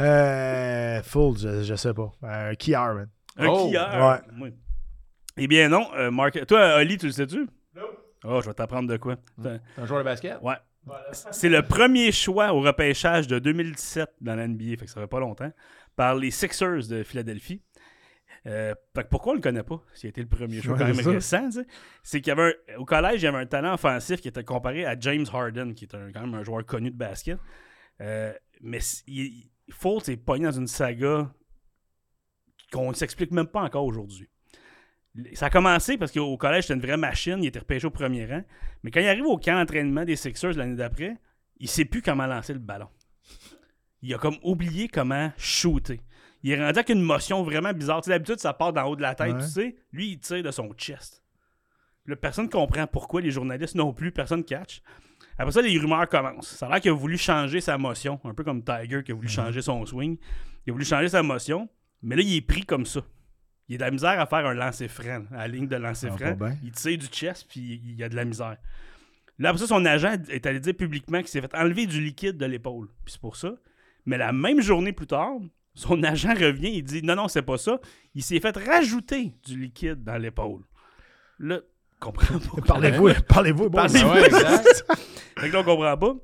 Euh, Fultz, je, je sais pas. Euh, Kiar, man. Un Oh. Oui. Eh bien non, euh, Mark... Toi, Oli, tu le sais-tu? Non. Oh, je vais t'apprendre de quoi. Attends. Un joueur de basket? Ouais. C'est le premier choix au repêchage de 2017 dans la NBA, fait que ça fait pas longtemps, par les Sixers de Philadelphie. Euh, pourquoi on le connaît pas? S'il a été le premier choix quand même ça. récent, c'est qu'il y avait un- au collège, il y avait un talent offensif qui était comparé à James Harden, qui est un- quand même un joueur connu de basket. Euh, mais il- Fultz est pogné dans une saga qu'on ne s'explique même pas encore aujourd'hui. Ça a commencé parce qu'au collège, c'était une vraie machine. Il était repêché au premier rang. Mais quand il arrive au camp d'entraînement des Sixers l'année d'après, il sait plus comment lancer le ballon. Il a comme oublié comment shooter. Il est rendu avec une motion vraiment bizarre. Tu sais, d'habitude, ça part d'en haut de la tête, Ouais. tu sais. Lui, il tire de son chest. Là, personne comprend pourquoi, les journalistes non plus, personne catch. Après ça, les rumeurs commencent. Ça a l'air qu'il a voulu changer sa motion, un peu comme Tiger qui a voulu changer son swing. Il a voulu changer sa motion, mais là, il est pris comme ça. Il a de la misère à faire un lancer franc, à la ligne de lancer Ah, franc. Il tire du chest, puis il y a de la misère. Là, après ça, son agent est allé dire publiquement qu'il s'est fait enlever du liquide de l'épaule. Puis c'est pour ça. Mais la même journée plus tard, son agent revient et dit Non, non, c'est pas ça. Il s'est fait rajouter du liquide dans l'épaule. Là, comprends pas. Parlez-vous, parlez-vous. bon, Parlez-vous. Ouais, exact. Fait que là, on comprend pas.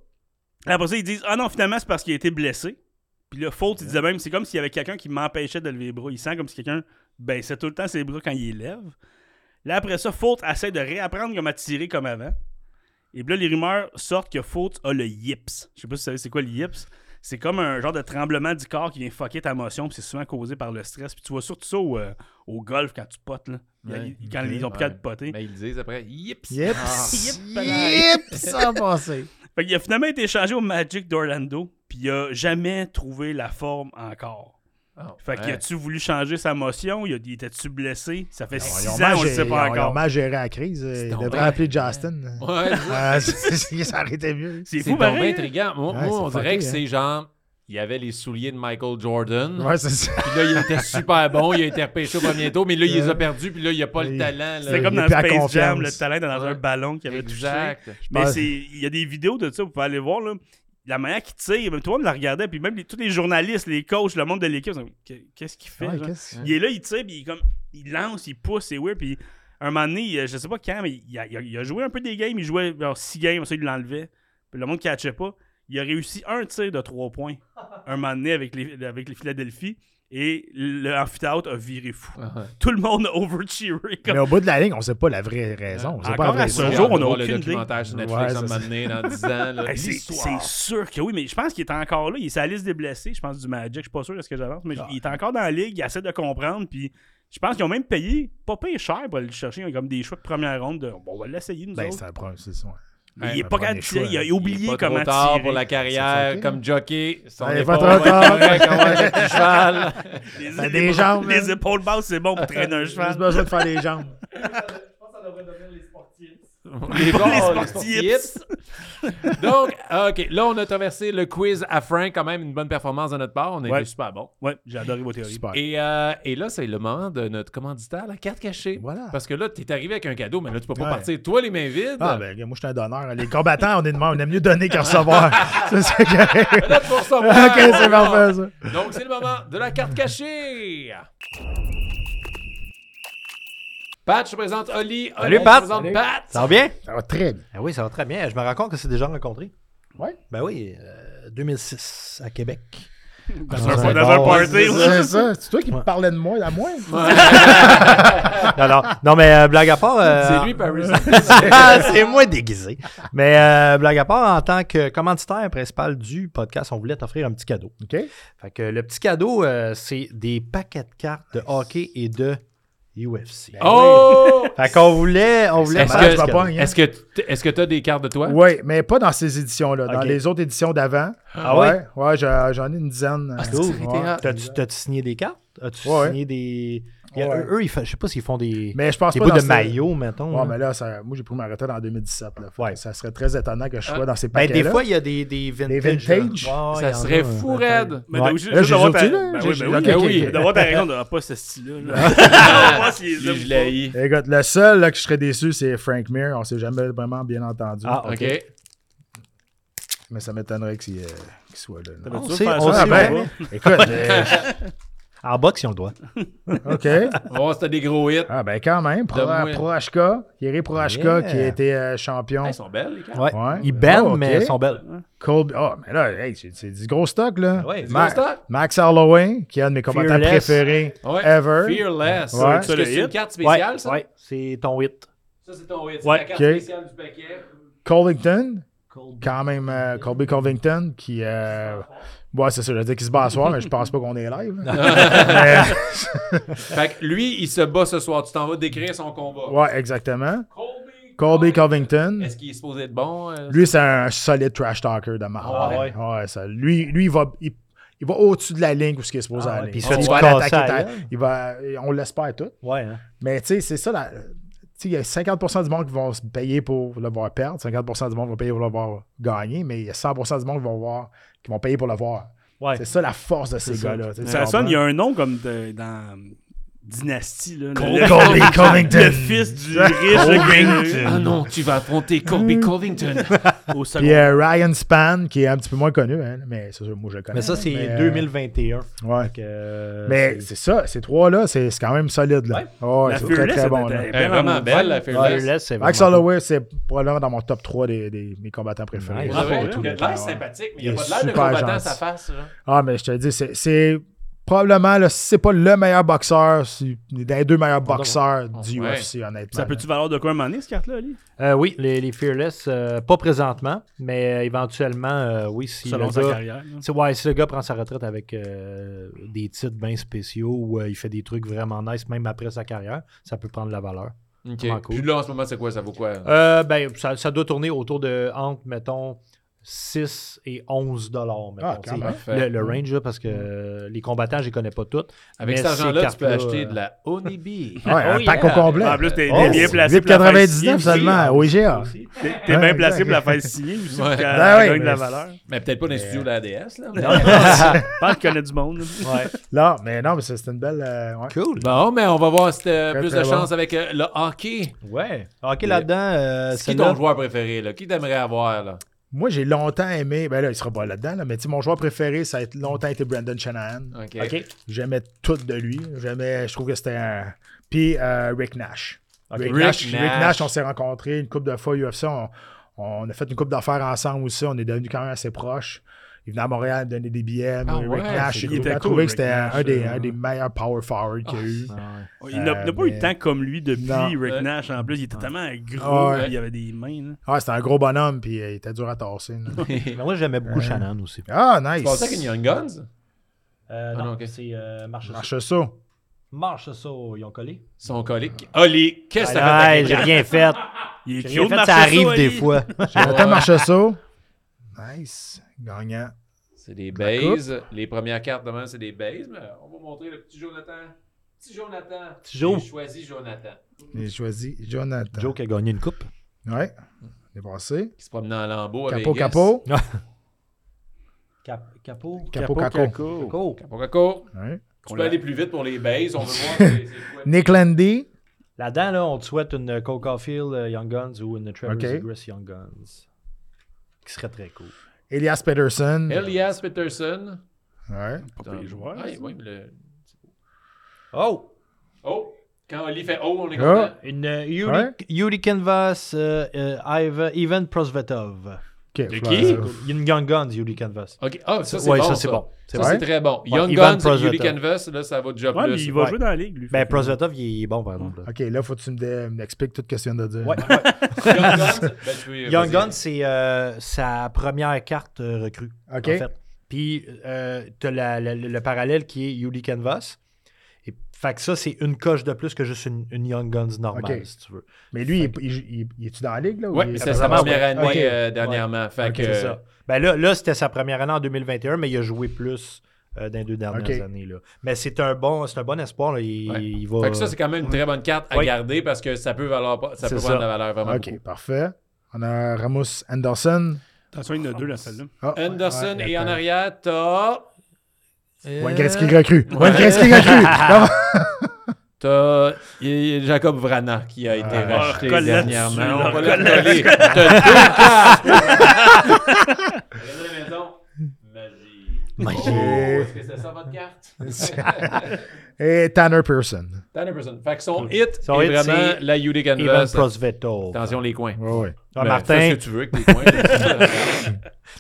Après ça, ils disent Ah non, finalement, c'est parce qu'il a été blessé. Puis là, faute, il disait même C'est comme s'il y avait quelqu'un qui m'empêchait de lever les bras. Il sent comme si quelqu'un baissait tout le temps ses bras quand il les lève. Là, après ça, Fultz essaie de réapprendre comment tirer comme avant. Et puis là, les rumeurs sortent que Fultz a le yips. Je sais pas si vous savez c'est quoi le yips. C'est comme un genre de tremblement du corps qui vient fucker ta motion, puis c'est souvent causé par le stress. Puis tu vois surtout ça au, euh, au golf quand tu potes, là. Ouais. quand ils ont plus qu'à Ouais. te poter. Ben, ils le disent après. Yips! Yep. Ah. Yep. Sans passer. Fait qu'il a finalement été échangé au Magic d'Orlando, puis il a jamais trouvé la forme encore. Ah, Fait qu'il ouais. a-tu voulu changer sa motion? Il, a- il était-tu blessé? Ça fait Ils six ont ans, mal on le géré- sait pas ils ont- ils ont encore. mal géré la crise. C'est Il devrait appeler Justin. Ouais, c'est ça. Aurait été mieux. C'est C'est fou, pareil. intriguant. Moi, Ouais, moi, on dirait fucké, que hein. c'est genre. Il y avait les souliers de Michael Jordan. Ouais, c'est ça. Puis là, il était super bon. Il a été repêché au premier tour, mais là, il les a perdus. Puis là, il a pas le talent. là. C'est comme dans Space Jam, le talent dans un ballon qui avait touché. Exact. Mais il y a des vidéos de ça, vous pouvez aller voir. Là. La manière qu'il tire, même tout le monde la regardait, puis même les- tous les journalistes, les coachs, le monde de l'équipe, qu'est-ce qu'il fait? Ouais, genre? qu'est-ce- Il est là, il tire, puis il, comme, il lance, il pousse, c'est weird. Puis un moment donné, je sais pas quand, mais il a, il a- il a joué un peu des games, il jouait genre 6 games, ça il l'enlevait. Puis le monde ne catchait pas. Il a réussi un tir de 3 points un moment donné avec les, avec les Philadelphie. Et l'amphithéâtre a viré fou. Ouais. Tout le monde a over-cheeré. Comme... Mais au bout de la ligne, on sait pas la vraie raison. On sait pas la vraie à ce jour, on a le aucune idée. documentaire sur Netflix Ouais, donné, dans 10 ans. Hey, c'est, sûr que oui, mais je pense qu'il est encore là. Il est sur la liste des blessés, je pense, du Magic. Je suis pas sûr de ce que j'avance, mais Ah. il est encore dans la ligue. Il essaie de comprendre. Puis je pense qu'ils ont même payé, pas payé cher pour aller le chercher. Ils ont comme des choix de première ronde. De, bon, on va l'essayer, nous Ben, c'est ça. Mais Ouais, il est un pas capable de tirer. Il a hein. Il est oublié pas comment trop tard tirer. pour la carrière comme jockey. Son Ouais, épaule, pas trop tard. un cheval. Les, les- des jambes, les épaules basses, c'est bon pour traîner un J'ai cheval. besoin de faire les jambes. Je pense que ça devrait devenir les. Les, bons, sportifs. Donc, OK, là, on a traversé le quiz à Frank, quand même une bonne performance de notre part. On a Ouais. été super bon. Ouais, j'ai adoré vos théories. Super. Et, euh, et là, c'est le moment de notre commanditaire, la carte cachée. Voilà. Parce que là, t'es arrivé avec un cadeau, mais là, tu peux pas Ouais. partir, toi, les mains vides. Ah, ben, moi, je suis un donneur. Les combattants, on est de. On aime mieux donner qu'en recevoir. ça, c'est ok, c'est parfait, ça. Donc, c'est le moment de la carte cachée. Pat, je te présente Oli. Salut, Pat. Je te présente Salut. Pat. Ça va bien? Ça va très bien. Ah oui, ça va très bien. Je me rends compte que c'est déjà rencontré. Ouais. Ben oui, euh, 2006 à Québec. Dans, Dans un, un dans un bar. party. C'est ça. C'est toi qui me parlais de moi, à moi? non, non, non, mais euh, blague à part. euh, C'est lui, Paris. Ah, c'est moi déguisé. Mais euh, blague à part, en tant que commanditaire principal du podcast, on voulait t'offrir un petit cadeau. OK? Fait que le petit cadeau, euh, c'est des paquets de cartes de hockey et de UFC. Oh! Fait qu'on voulait, on voulait Est-ce faire que- hein. Est-ce que est-ce que tu as des cartes de toi? Oui, mais pas dans ces éditions-là. Dans les autres éditions d'avant. Ah ouais? Ouais, j'en ai une dizaine. Ah. T'as-tu t'as-tu signé des cartes? As-tu Ouais. signé des. Il y a- Ouais. eux, eux, ils font- je sais pas s'ils font des, Mais je pense des pas bouts de maillot, mettons. Ouais, mais là, ça- moi, j'ai pris ma retraite en 2017. Là. Fait que Ouais. Ça serait très étonnant que je sois Ah. dans ces Ben, paquets des fois, il y a des, des vintage. en Ça serait fou raide. Mais Ouais. donc, juste Là, j'ai. Ben oui. D'avoir ta raison de pas ce style-là. là. On je pas. l'ai eu. Écoute, le seul là, que je serais déçu, c'est Frank Mir. On s'est jamais vraiment bien entendu. Ah, OK. Mais ça m'étonnerait qu'il euh, qu'il soit là. On sait- on sait, ben? Écoute, euh, En boxe, si on le doit. OK. Si t'as des gros hits. Ah, ben quand même. Pro, Donne-moi. Prohashka, Thierry Prohashka, Yeah. qui a été euh, champion. Ils sont belles, les cartes. Ouais. Ouais. Ils bannent, Ah, ok. mais ils sont belles. Colby. Ah, mais là, hey, c'est du gros stock, là. Ouais, du Ma- gros stock. Max Holloway, qui est un de mes combattants Fearless. préférés Ouais. ever. Fearless. Ouais. C'est une carte spéciale, ouais, ça? ouais, c'est ton hit. Ça, c'est ton hit. C'est la carte Ok. spéciale du paquet. Covington, quand même, euh, Colby Covington, qui. Euh, ouais, c'est ça, je veux dire qu'il se bat à soir, mais je pense pas qu'on est live. Mais- Fait que lui, il se bat ce soir. Tu t'en vas décrire son combat. ouais, exactement. Colby. Colby Covington. Est-ce qu'il est supposé être bon? euh? Lui, c'est un solide trash talker de marde. Ah ouais? Ouais, ça, lui, lui, il va. Il, il va au-dessus de la ligne où ce qu'il est supposé Ah aller. puis il va l'attaquer, il va, on l'espère tout. Ouais, hein. Mais tu sais, c'est ça. la- tu sais, Il y a 50% du monde qui vont se payer pour le voir perdre, 50% du monde va payer pour le voir gagner, mais il y a 100% du monde qui vont, voir, qui vont payer pour le voir. Ouais. C'est ça la force de ces gars-là. Ça sonne, comprends? il y a un nom comme de- dans Dynastie. Là, Colby le, Covington. le fils du riche Covington. Ah non, tu vas affronter Colby Covington. Au Puis second. euh, Ryan Span, qui est un petit peu moins connu, hein, mais c'est sûr, moi je le connais. Mais ça, c'est mais, euh, 2021. Ouais. Que, euh, Mais c'est- ça, ces trois-là, c'est c'est quand même solide. Là. Ouais, La c'est très Fearless, très elle bon. Là. Elle est vraiment belle, la Fearless. Fearless, c'est Max Holloway, c'est probablement dans mon top 3 des, des- mes combattants préférés. Ouais, Il a de l'air sympathique, mais il n'y a est pas de l'air de combattant à sa face. Ah, mais je te dis, c'est probablement, là, si c'est pas le meilleur boxeur, c'est deux meilleurs boxeurs du Ouais. UFC, honnêtement. Ça peut-tu valoir de quoi un moment donné, cette carte-là, Ali? Euh, oui, les, les Fearless, euh, pas présentement, mais euh, éventuellement, euh, oui, si Selon le sa gars- carrière. C'est ouais, si le gars prend sa retraite avec euh, des titres bien spéciaux ou euh, il fait des trucs vraiment nice même après sa carrière, ça peut prendre la valeur. OK. Cool. Puis là, en ce moment, c'est quoi? Ça vaut quoi? Euh, ben, ça, ça doit tourner autour de entre, mettons, 6 et 11 dollars. Ah, quand même. Parfait. le, le range, là, parce que euh, les combattants, je les connais pas toutes. Avec mais cet argent-là, tu peux acheter de la Onibi. Ouais, un Oh, pack yeah. au complet. En plus, t'es Oh, bien placé pour la faire 8,99 signer seulement, au IGA. T'es bien placé pour la faire signer aussi, Ouais. Ben oui, de la mais- valeur. Mais peut-être pas dans les studios de la ADS, là. pense qu'il connaît du monde. Non, mais non, mais c'est une belle. euh. Cool. Bon, mais on va voir si t'as plus de chance avec euh, le hockey. Ouais. Ok, là-dedans, euh, C'est qui ton joueur préféré, là? Qui t'aimerais avoir, là? Moi, j'ai longtemps aimé. Ben là, il sera pas là-dedans, là, mais mon joueur préféré, ça a été- longtemps été Brandon Shanahan. OK. J'aimais tout de lui. J'aimais, je trouve que c'était un. Puis euh, Rick Nash. Rick, Rick Nash, Rick Nash. Nash, on s'est rencontrés une couple de fois UFC. On, on a fait une couple d'affaires ensemble aussi. On est devenus quand même assez proches. Il venait à Montréal donner des billets. Ah Rick ouais, Nash, il était trouvé que c'était un, des, un des meilleurs power forward qu'il y a eu. Ah, ouais. Il n'a Euh, pas eu mais- de temps comme lui depuis Non. Rick Ouais. Nash. En plus, il était tellement gros. Ah ouais. Il avait des mains. là. Ah, c'était un gros bonhomme, puis euh, il était dur à tasser. Mais moi, j'aimais beaucoup Shannon aussi. ah, Tu nice. pensais avec une Young Guns? Euh, Ah non, non, ok. c'est euh, Marche ça. Marche ça. Marche ça, ils ont collé. Son colique. Oli, qu'est-ce que ça fait? j'ai rien fait. Il est J'ai rien cute, fait, ça arrive des fois. Jonathan Marche ça. Nice. Gagnant. C'est des bases. Les premières cartes demain, c'est des bases. Mais on va montrer le petit Jonathan. Petit Jonathan. Petit Jo. J'ai choisi Jonathan. J'ai choisi Jonathan. Joe qui a gagné une coupe. Ouais. Il est passé. Qui se promenait en lambeau avec Capo, capo. Cap- Capot. Capo, capo. Capo. Capo, capo. Ouais. Tu peux aller plus vite pour les bases. On veut voir. Nick Landy. Là-dedans, là, on te souhaite une Cole Caulfield euh, Young Guns ou une Trevor Ok. Zegras Young Guns. Qui serait très cool. Elias Peterson. Elias Peterson. Ouais. Pas pire joueur, mais le- Oh! Oh! Quand Oli fait Oh, on est Ah. content. Une euh, Yuri, Ouais. Yuri Canvas, euh, euh, Ivan, Ivan Prosvetov. De qui? Une Young Guns, Yuri Canvas. Ok, ah, ça c'est Ouais, bon. ça, c'est bon. C'est Ça bon. c'est très bon. Ouais, Young Ivan Guns. Yuri Canvas, là ça va déjà Ouais, plus. il va Ouais. jouer dans la ligue, lui. Ben, Prosvetov, il est bon, par exemple. là. Ok, là, faut que tu m'expliques tout ce que tu viens de dire. Ouais. Young Guns, ben, Young. Guns, c'est euh, sa première carte euh, recrue. Ok. En fait. Puis, euh, tu as le parallèle qui est Yuri Canvas. Fait que ça, c'est une coche de plus que juste une, une Young Guns normale, si tu veux. Mais lui, il, il- il- il est-tu dans la ligue, là? ou Ouais, c'est sa première année euh, dernièrement. Fait que, C'est ça. Ben là, là c'était sa première année en 2021, mais il a joué plus euh, dans les deux dernières années. Là. Mais c'est un bon, c'est un bon espoir. là. Il, Ouais. il va. Fait que ça, c'est quand même une très bonne carte à Oui. garder parce que ça peut valoir pas- ça peut ça. prendre de la valeur vraiment Ok, beaucoup. parfait. On a Ramos Anderson. Attention, il y en a deux dans celle-là. Ah, Anderson ouais, et en arrière, t'as. Wayne Gretzky recrue. Wayne Gretzky recrue. T'as il y a Jacob Vrana qui a été Ah, racheté colle dernièrement. On va le colle coller. T'as deux cartes. Regardez la maison. Magie. Magie. Oh, Est-ce que c'est ça votre carte? Et Tanner Pearson. Tanner Person. Fait que son hit Son est hit, vraiment c'est la UD Ivan Canvas. Prosvetov. Attention les coins. Ouais, ouais. Ah, Ben, Martin. Fais ce que tu veux avec tes coins.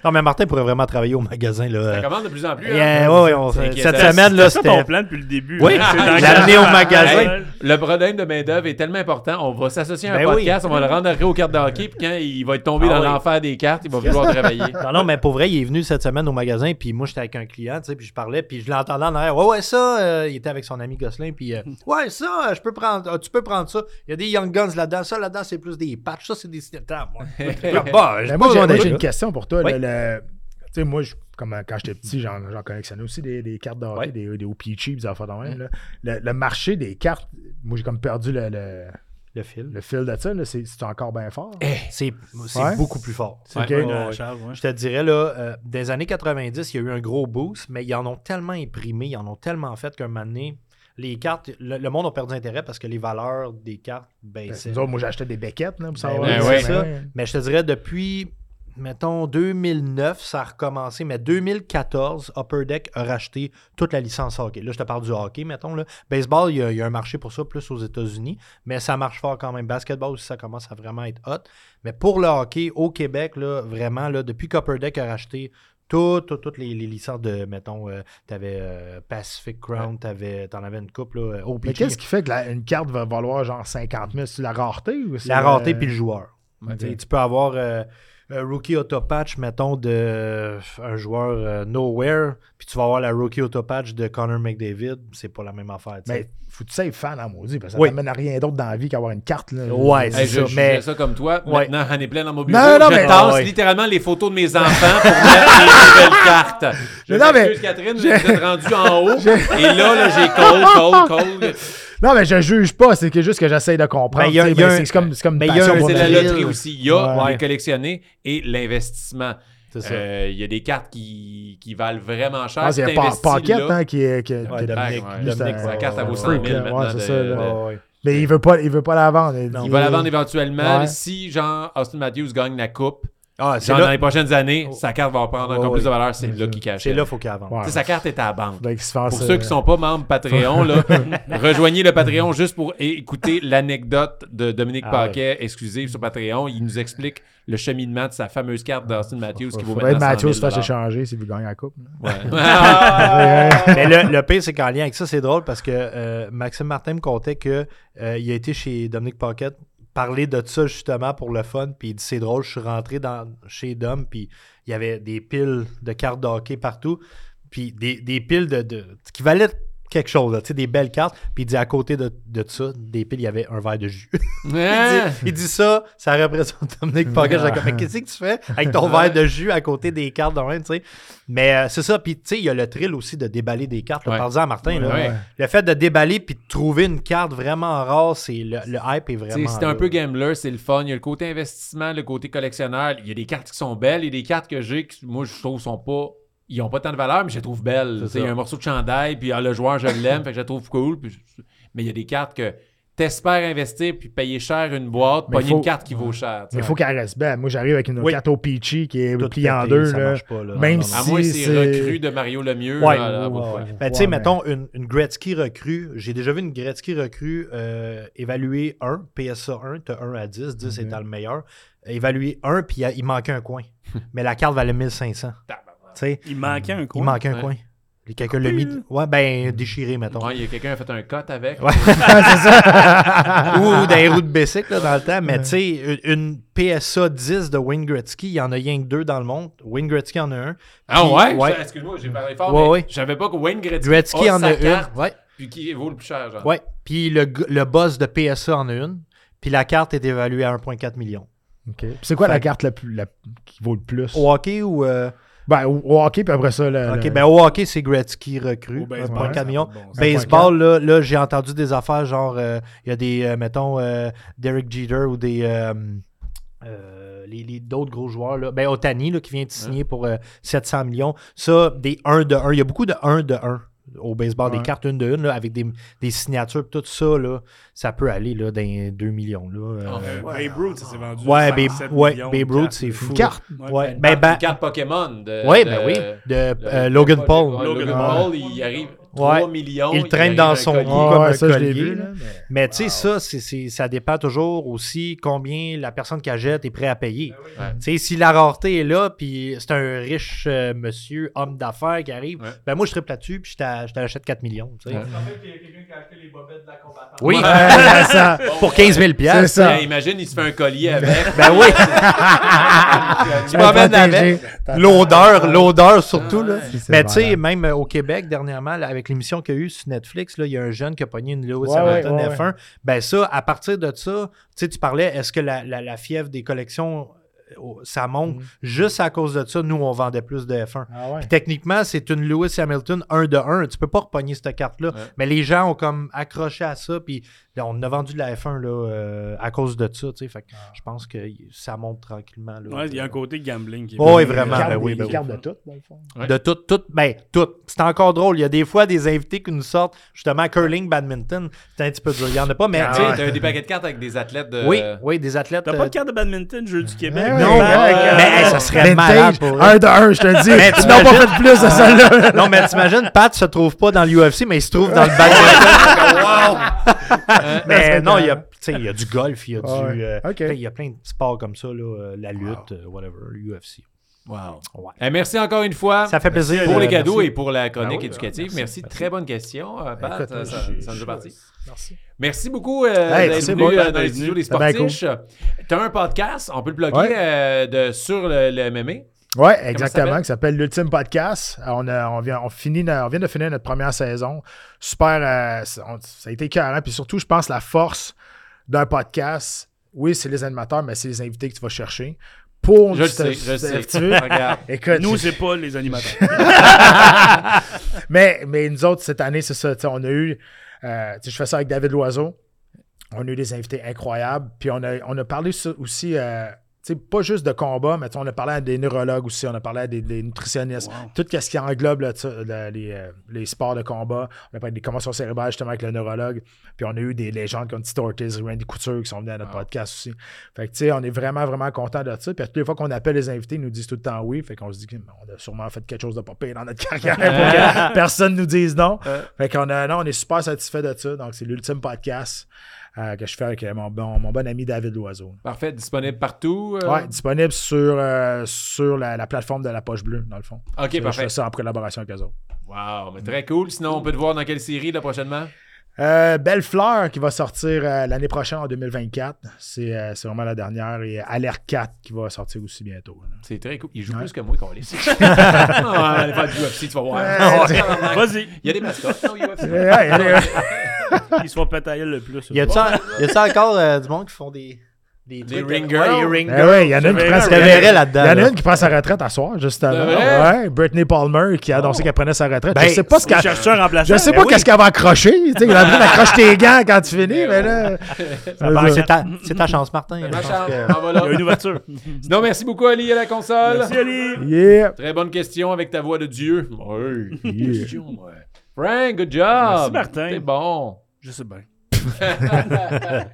Non, mais Martin pourrait vraiment travailler au magasin. Là. Ça commence de plus en plus. Hein. euh, ouais, ouais, on- cette semaine, là, C'est ça ton c'était. plan depuis le début. Oui, hein? L'amener au magasin. Le problème de main-d'œuvre est tellement important. On va s'associer à un Ben oui. podcast, on va le rendre aux cartes de hockey, puis quand il va être tombé Ah dans oui. l'enfer des cartes, il va vouloir travailler. Non, non, mais pour vrai, il est venu cette semaine au magasin, puis moi, j'étais avec un client, tu sais, puis je parlais, puis je l'entendais en arrière. Ouais, ouais, ça, euh, il était avec son ami Gosselin, puis euh, ouais, ça, je peux prendre, ah, tu peux prendre ça. Il y a des Young Guns là-dedans, ça, là-dedans, c'est plus des patchs, ça, c'est des Cinétams. moi. Comme, bah, j'ai Mais pas moi, j'ai, une question pour toi. Le- Tu sais, moi, je- comme euh, quand j'étais petit, j'en, j'en collectionnais aussi des, des cartes de hockey, Ouais. des, des OP Cheap, des affaires de même. là. Le, le marché des cartes, moi, j'ai comme perdu le, le, Le fil. le fil de ça. Là, c'est, c'est encore bien fort. C'est c'est Ouais. beaucoup plus fort. Ouais. Charles, ouais. Je te dirais, là, euh, dans les années 90, il y a eu un gros boost, mais ils en ont tellement imprimé, ils en ont tellement fait qu'un moment donné, les cartes, le, le monde a perdu intérêt parce que les valeurs des cartes Ben, baissaient. nous autres, moi, acheté des becquettes là, pour Ben savoir. Ben ça. ouais. Mais je te dirais, depuis, mettons, 2009, ça a recommencé. Mais 2014, Upper Deck a racheté toute la licence hockey. Là, je te parle du hockey, mettons. Là. Baseball, il y, a, il y a un marché pour ça, plus aux États-Unis. Mais ça marche fort quand même. Basketball aussi, ça commence à vraiment être hot. Mais pour le hockey, au Québec, là, vraiment, là, depuis qu'Upper Deck a racheté Toutes, toutes, toutes les, les licences de, mettons, euh, t'avais euh, Pacific Crown, t'avais, t'en avais une couple, là, euh, OPG. Mais qu'est-ce qui fait que la- une carte va valoir genre 50 000 C'est la rareté ou c'est La rareté euh, puis le joueur. Ok. Tu peux avoir euh, rookie auto patch, mettons, de euh, un joueur euh, nowhere, puis tu vas avoir la rookie auto patch de Connor McDavid. C'est pas la même affaire. tu sais. Mais faut que tu sais fan en maudit, parce que ça t'amène à rien d'autre dans la vie qu'avoir une carte. Là. Ouais, Hey, c'est je, ça. je mais fais ça comme toi. Ouais. Maintenant, j'en ai plein dans mon Non, bureau. non, je mais- tasse Ah ouais. littéralement les photos de mes enfants pour mettre les nouvelles cartes. Je Non, mais- Catherine, vous êtes rendu en haut. Et là, là j'ai Cole, Cole, Cole. Non, mais je juge pas, c'est juste que j'essaie de comprendre. Il y a- il y a c'est comme, c'est comme mais il y a passion C'est la loterie aussi. Il y a Ouais. les collectionnés et l'investissement. c'est ça. Euh, Il y a des cartes qui, qui valent vraiment cher. Ah, t'investis Pocket là- hein, qui est. Qui, Ouais, qui Dominique. Ouais, sa carte, elle vaut 100 freak, 000 là. maintenant. De- ça, de-. Mais il veut pas, il veut pas la vendre. Il, Il va la vendre éventuellement. Si, genre, Austin Matthews gagne la coupe, Ah, c'est genre, là, dans les prochaines années, sa carte va prendre Ouais, encore plus de valeur. C'est là qu'il cache. c'est là, faut qu'il avance. Ouais. Sa carte est à la banque. Qu'il Pour ceux qui euh, sont pas membres Patreon, là, rejoignez le Patreon juste pour écouter l'anecdote de Dominique Ah Paquet, exclusive sur Patreon. Il nous explique le cheminement de sa fameuse carte d'Austin Matthews qui vaut maintenant 100 Matthews 000 se fasse échanger s'il veut gagner la coupe. Ouais. Mais le, le pire, c'est qu'en lien avec ça, c'est drôle parce que euh, Maxime Martin me contait que euh, il a été chez Dominic Pocket parler de ça justement pour le fun. Puis il dit c'est drôle, je suis rentré dans, chez Dom, puis il y avait des piles de cartes de hockey partout. Puis des, piles de, de- qui valaient quelque chose, là, tu sais, des belles cartes. Puis il dit à côté de, de ça, des piles, il y avait un verre de jus. il, dit, il dit ça, ça représente Dominic Pocket. Comme, mais qu'est-ce que tu fais avec ton verre de jus à côté des cartes de même, tu sais? Mais euh, c'est ça. Puis, tu sais, il y a le thrill aussi de déballer des cartes. Ouais. À Martin. là. Ouais. Le fait de déballer puis de trouver une carte vraiment rare, c'est le, le hype est vraiment. T'es un peu gambler, c'est le fun. Il y a le côté investissement, le côté collectionneur. Il y a des cartes qui sont belles et des cartes que j'ai qui, moi, je trouve, sont pas. Ils ont pas tant de valeur, mais je les trouve belles. Il y a un morceau de chandail, puis ah, le joueur, je l'aime, fait que je la trouve cool. puis je- Mais il y a des cartes que t'espères investir, puis payer cher une boîte, pogner faut- une carte qui vaut cher. Mais il faut qu'elle reste belle. Moi, j'arrive avec une Oui. carte au Peachy qui est Tout pliée en deux. ça là. marche pas, là. Même Non, non, À si que c'est c'est- recru de Mario Lemieux. Ouais, là, là, ouais, vaut- ouais. Ben, tu sais, Ouais, mais- mettons, une, une Gretzky recrue. J'ai déjà vu une Gretzky recrue euh, évaluer 1, PSA 1, t'as 1 à 10, 10 Mhm. étant le meilleur. Évaluer 1, puis il manquait un coin. Mais la carte valait 1500. Il manquait un coin. il manquait un Ouais. coin. Quelqu'un l'a mis. Ouais, ben, déchiré, mettons. Ouais, il y a quelqu'un qui a fait un cut avec. Ouais. ou, ou des roues de bicycle là, dans le temps. Mais tu sais, une, PSA 10 de Wayne Gretzky, il y en a rien que deux dans le monde. Wayne Gretzky en a un. Ah Puis- ouais? ouais. Excuse-moi, j'ai parlé fort, Ouais, mais je savais pas que Wayne Gretzky, Gretzky a en a carte, une. Ouais. puis qui vaut le plus cher, genre. Ouais. Puis le, le boss de PSA en a une. Puis la carte est évaluée à 1,4 million. OK. C'est quoi la carte la plus, la- qui vaut le plus? Au hockey ou. euh, Ben, au, hockey, puis après ça, le, Ok, le- ben au hockey, c'est Gretzky recrue. Au baseball, 1,4 ça a million. pas de bon sens. Baseball, là, là j'ai entendu des affaires genre, euh, il y a des, euh, mettons, euh, Derek Jeter ou des. euh, euh, les, les- d'autres gros joueurs, là. Ben, Otani, là, qui vient de signer pour euh, 700 millions. Ça, des 1 de 1. Il y a beaucoup de 1 de 1 au baseball, des Ouais. cartes 1 de 1, là, avec des, des signatures, tout ça, là, ça peut aller là, dans les 2 millions. Là, euh. Euh, Babe Ruth, ça s'est vendu. Ouais, 5, Babe, 7 ouais, Babe Ruth, c'est fou. Une carte? Ouais, Une ben, ben- une carte Pokémon de, Ouais, de- ben oui, de de- euh, de- Logan de- Paul. Logan Logan Paul, il arrive Ouais. 3 millions. Il traîne dans son lit. Comme ouais, un ça, collier, vu. là. là, mais- tu sais, ça, ça dépend toujours aussi combien la personne qui achète est prêt à payer. Sais, si la rareté est là, puis c'est un riche euh, monsieur, homme d'affaires qui arrive, Ouais. ben moi, je triple là-dessus, puis je t'a- je t'achète 4 millions. tu sais. Ouais. En fait, il y a quelqu'un qui a acheté les bobettes de la combattante. Oui, Ouais, ça. pour 15 000 C'est piastres. ça. Ben, imagine, il se fait un collier avec. Ben oui, tu m'emmènes avec. L'odeur, l'odeur surtout. là. Mais tu sais, même au Québec, dernièrement, là, avec l'émission qu'il y a eu sur Netflix, là, il y a un jeune qui a pogné une Lewis Ouais, Hamilton ouais, ouais, F1. Ben ça, à partir de ça, tu sais, tu parlais, est-ce que la, la- la fièvre des collections, euh, ça monte? Mm. Juste à cause de ça, nous, on vendait plus de F1. Ah ouais. Puis techniquement, c'est une Lewis Hamilton 1 de 1. Tu peux pas repogner cette carte-là. Ouais. Mais les gens ont comme accroché à ça, puis là, on a vendu de la F1 là, euh, à cause de ça. tu sais. Fait que je pense que ça monte tranquillement. Là, Ouais, il y a un côté gambling qui est Oh, oui, bien- vraiment. Carte ben des- oui, des ben oui. cartes de tout, dans le fond. Ouais. De tout, tout, ben, tout. C'est encore drôle. Il y a des fois des invités qui nous sortent, justement, curling, badminton. C'est un petit peu dur. Il y en a pas, mais. Ah Tu sais, tu t'as des paquets de cartes avec des athlètes de. Oui, oui, des athlètes. T'as euh, pas de carte de badminton, Jeu du Québec? Ouais, Non, ouais, mais hey, ça serait malade pour eux. Un de un, je te dis. Mais Ils n'ont pas fait plus de celle-là. non, mais t'imagines, Pat se trouve pas dans l'UFC, mais il se trouve dans le badminton. mais non, il y, a, tu sais, il y a du golf, il y a du. Euh, Il y a plein de sports comme ça, là, euh, la lutte, euh, whatever, l'UFC. Wow. Ouais. Eh, merci encore une fois. Ça fait plaisir. pour euh, les cadeaux merci. et pour la chronique Ah oui, éducative. merci, merci. merci. Très bonne question, euh, Pat. Écoute, ça, nous est parti. Merci. Merci beaucoup euh, Hey, d'être merci, venu bon, euh, dans les studios des C'était bien sportifs. Tu as un podcast, on peut le plugger, Ouais. euh, de, sur le, le MMA. Oui, exactement, qui s'appelle l'Ultime Podcast. Euh, On, a- on, vient, on, finit, on vient de finir notre première saison. Super, euh, ça on- ça a été carré. Puis surtout, je pense la force d'un podcast, oui, c'est les animateurs, mais c'est les invités que tu vas chercher. Pour Je le sais, je sais. Regarde. Écoute, Nous, c'est pas les animateurs. mais, mais nous autres, cette année, c'est ça. On a eu. euh, je fais ça avec David Loiseau. On a eu des invités incroyables. Puis on a, on a parlé aussi. euh, pas juste de combat, mais on a parlé à des neurologues aussi, on a parlé à des, des nutritionnistes, Wow. tout ce qui englobe là, le- les, euh, les sports de combat. On a parlé des commotions cérébrales justement avec le neurologue. Puis on a eu des légendes comme Tito Ortiz, Randy Couture qui sont venus à notre Wow. podcast aussi. Fait que tu sais, on est vraiment, vraiment content de ça. Puis à toutes les fois qu'on appelle les invités, ils nous disent tout le temps oui. Fait qu'on se dit qu'on a sûrement fait quelque chose de pas pire dans notre carrière pour que personne nous dise non. Fait qu'on a, non, on est super satisfait de ça. Donc c'est l'ultime podcast euh, que je fais avec euh, mon bon, mon bon ami David Loiseau. Parfait, disponible partout. euh? Ouais, disponible sur, euh, sur la, la plateforme de la poche bleue, dans le fond. Ok, Je- Je parfait. fais ça en collaboration avec eux autres. Wow, mais très cool. Sinon, on peut te voir dans quelle série là, prochainement? Euh, Belle Fleur qui va sortir euh, l'année prochaine en 2024. C'est euh, c'est vraiment la dernière. Et Alert 4 qui va sortir aussi bientôt. là. C'est très cool. Il joue Ouais. plus que moi qu'on laisse. ah, allez faire du UFC, tu vas voir. Ouais, Vas-y. Il y a des mascottes au UFC. Ouais, ouais, ouais. Ils se font péter la gueule le plus. Y a-tu en- encore euh, du monde qui font des. Des, Des ring girls. ouais, Eh girls. ouais, il y en a une qui prend sa verrais Il y là-dedans, en a une qui prend sa retraite à soir, justement. Vrai? Ouais, Brittany Palmer qui a annoncé qu'elle prenait sa retraite. Ben, je sais pas ce qu'elle. cherche un remplaçant. Je sais Ben pas oui. qu'est-ce qu'elle va accrocher. Tu sais, elle a besoin d'accrocher tes gants quand tu finis, mais là. Ben, c'est ta, c'est ta chance, Martin. Ma chance. que- En Il y a voilà. une ouverture. Sinon, merci beaucoup, Ali, à la console. Merci, Ali. Yeah. Très bonne question avec ta voix de Dieu. Question, ouais. Frank, good job. Merci, Martin. C'est bon. Je sais bien.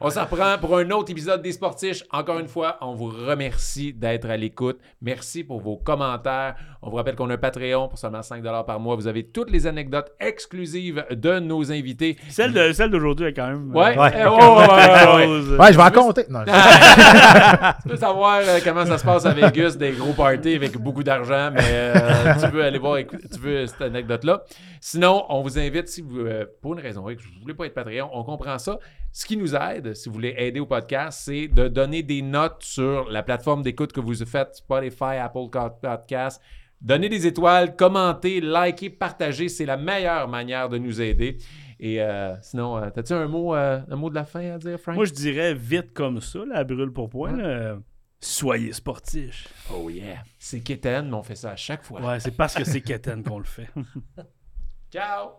On s'en reprend pour un autre épisode des Sportiches. Encore une fois, on vous remercie d'être à l'écoute. Merci pour vos commentaires. On vous rappelle qu'on a un Patreon pour seulement 5 par mois. Vous avez toutes les anecdotes exclusives de nos invités. Celle de- celle d'aujourd'hui est quand même. Ouais. euh, Ouais. Ouais, ouais, ouais, je vais en compter. Non, Tu veux savoir euh, comment ça se passe à Vegas, des gros parties avec beaucoup d'argent, mais euh, tu veux aller voir, tu veux cette anecdote-là. Sinon, on vous invite, si vous, euh, pour une raison X, vous ne voulez pas être Patreon, on comprend ça. Ce qui nous aide, si vous voulez aider au podcast, c'est de donner des notes sur la plateforme d'écoute que vous faites, Spotify, Apple Podcast. Donnez des étoiles, commentez, likez, partagez. C'est la meilleure manière de nous aider. Et euh, sinon, euh, as-tu un mot, euh, un mot de la fin à dire, Frank? Moi, je dirais vite comme ça, à brûle pour point. Soyez sportifs. Oh yeah. C'est Keten, mais on fait ça à chaque fois. Ouais, c'est parce que c'est Keten qu'on le fait. Chao.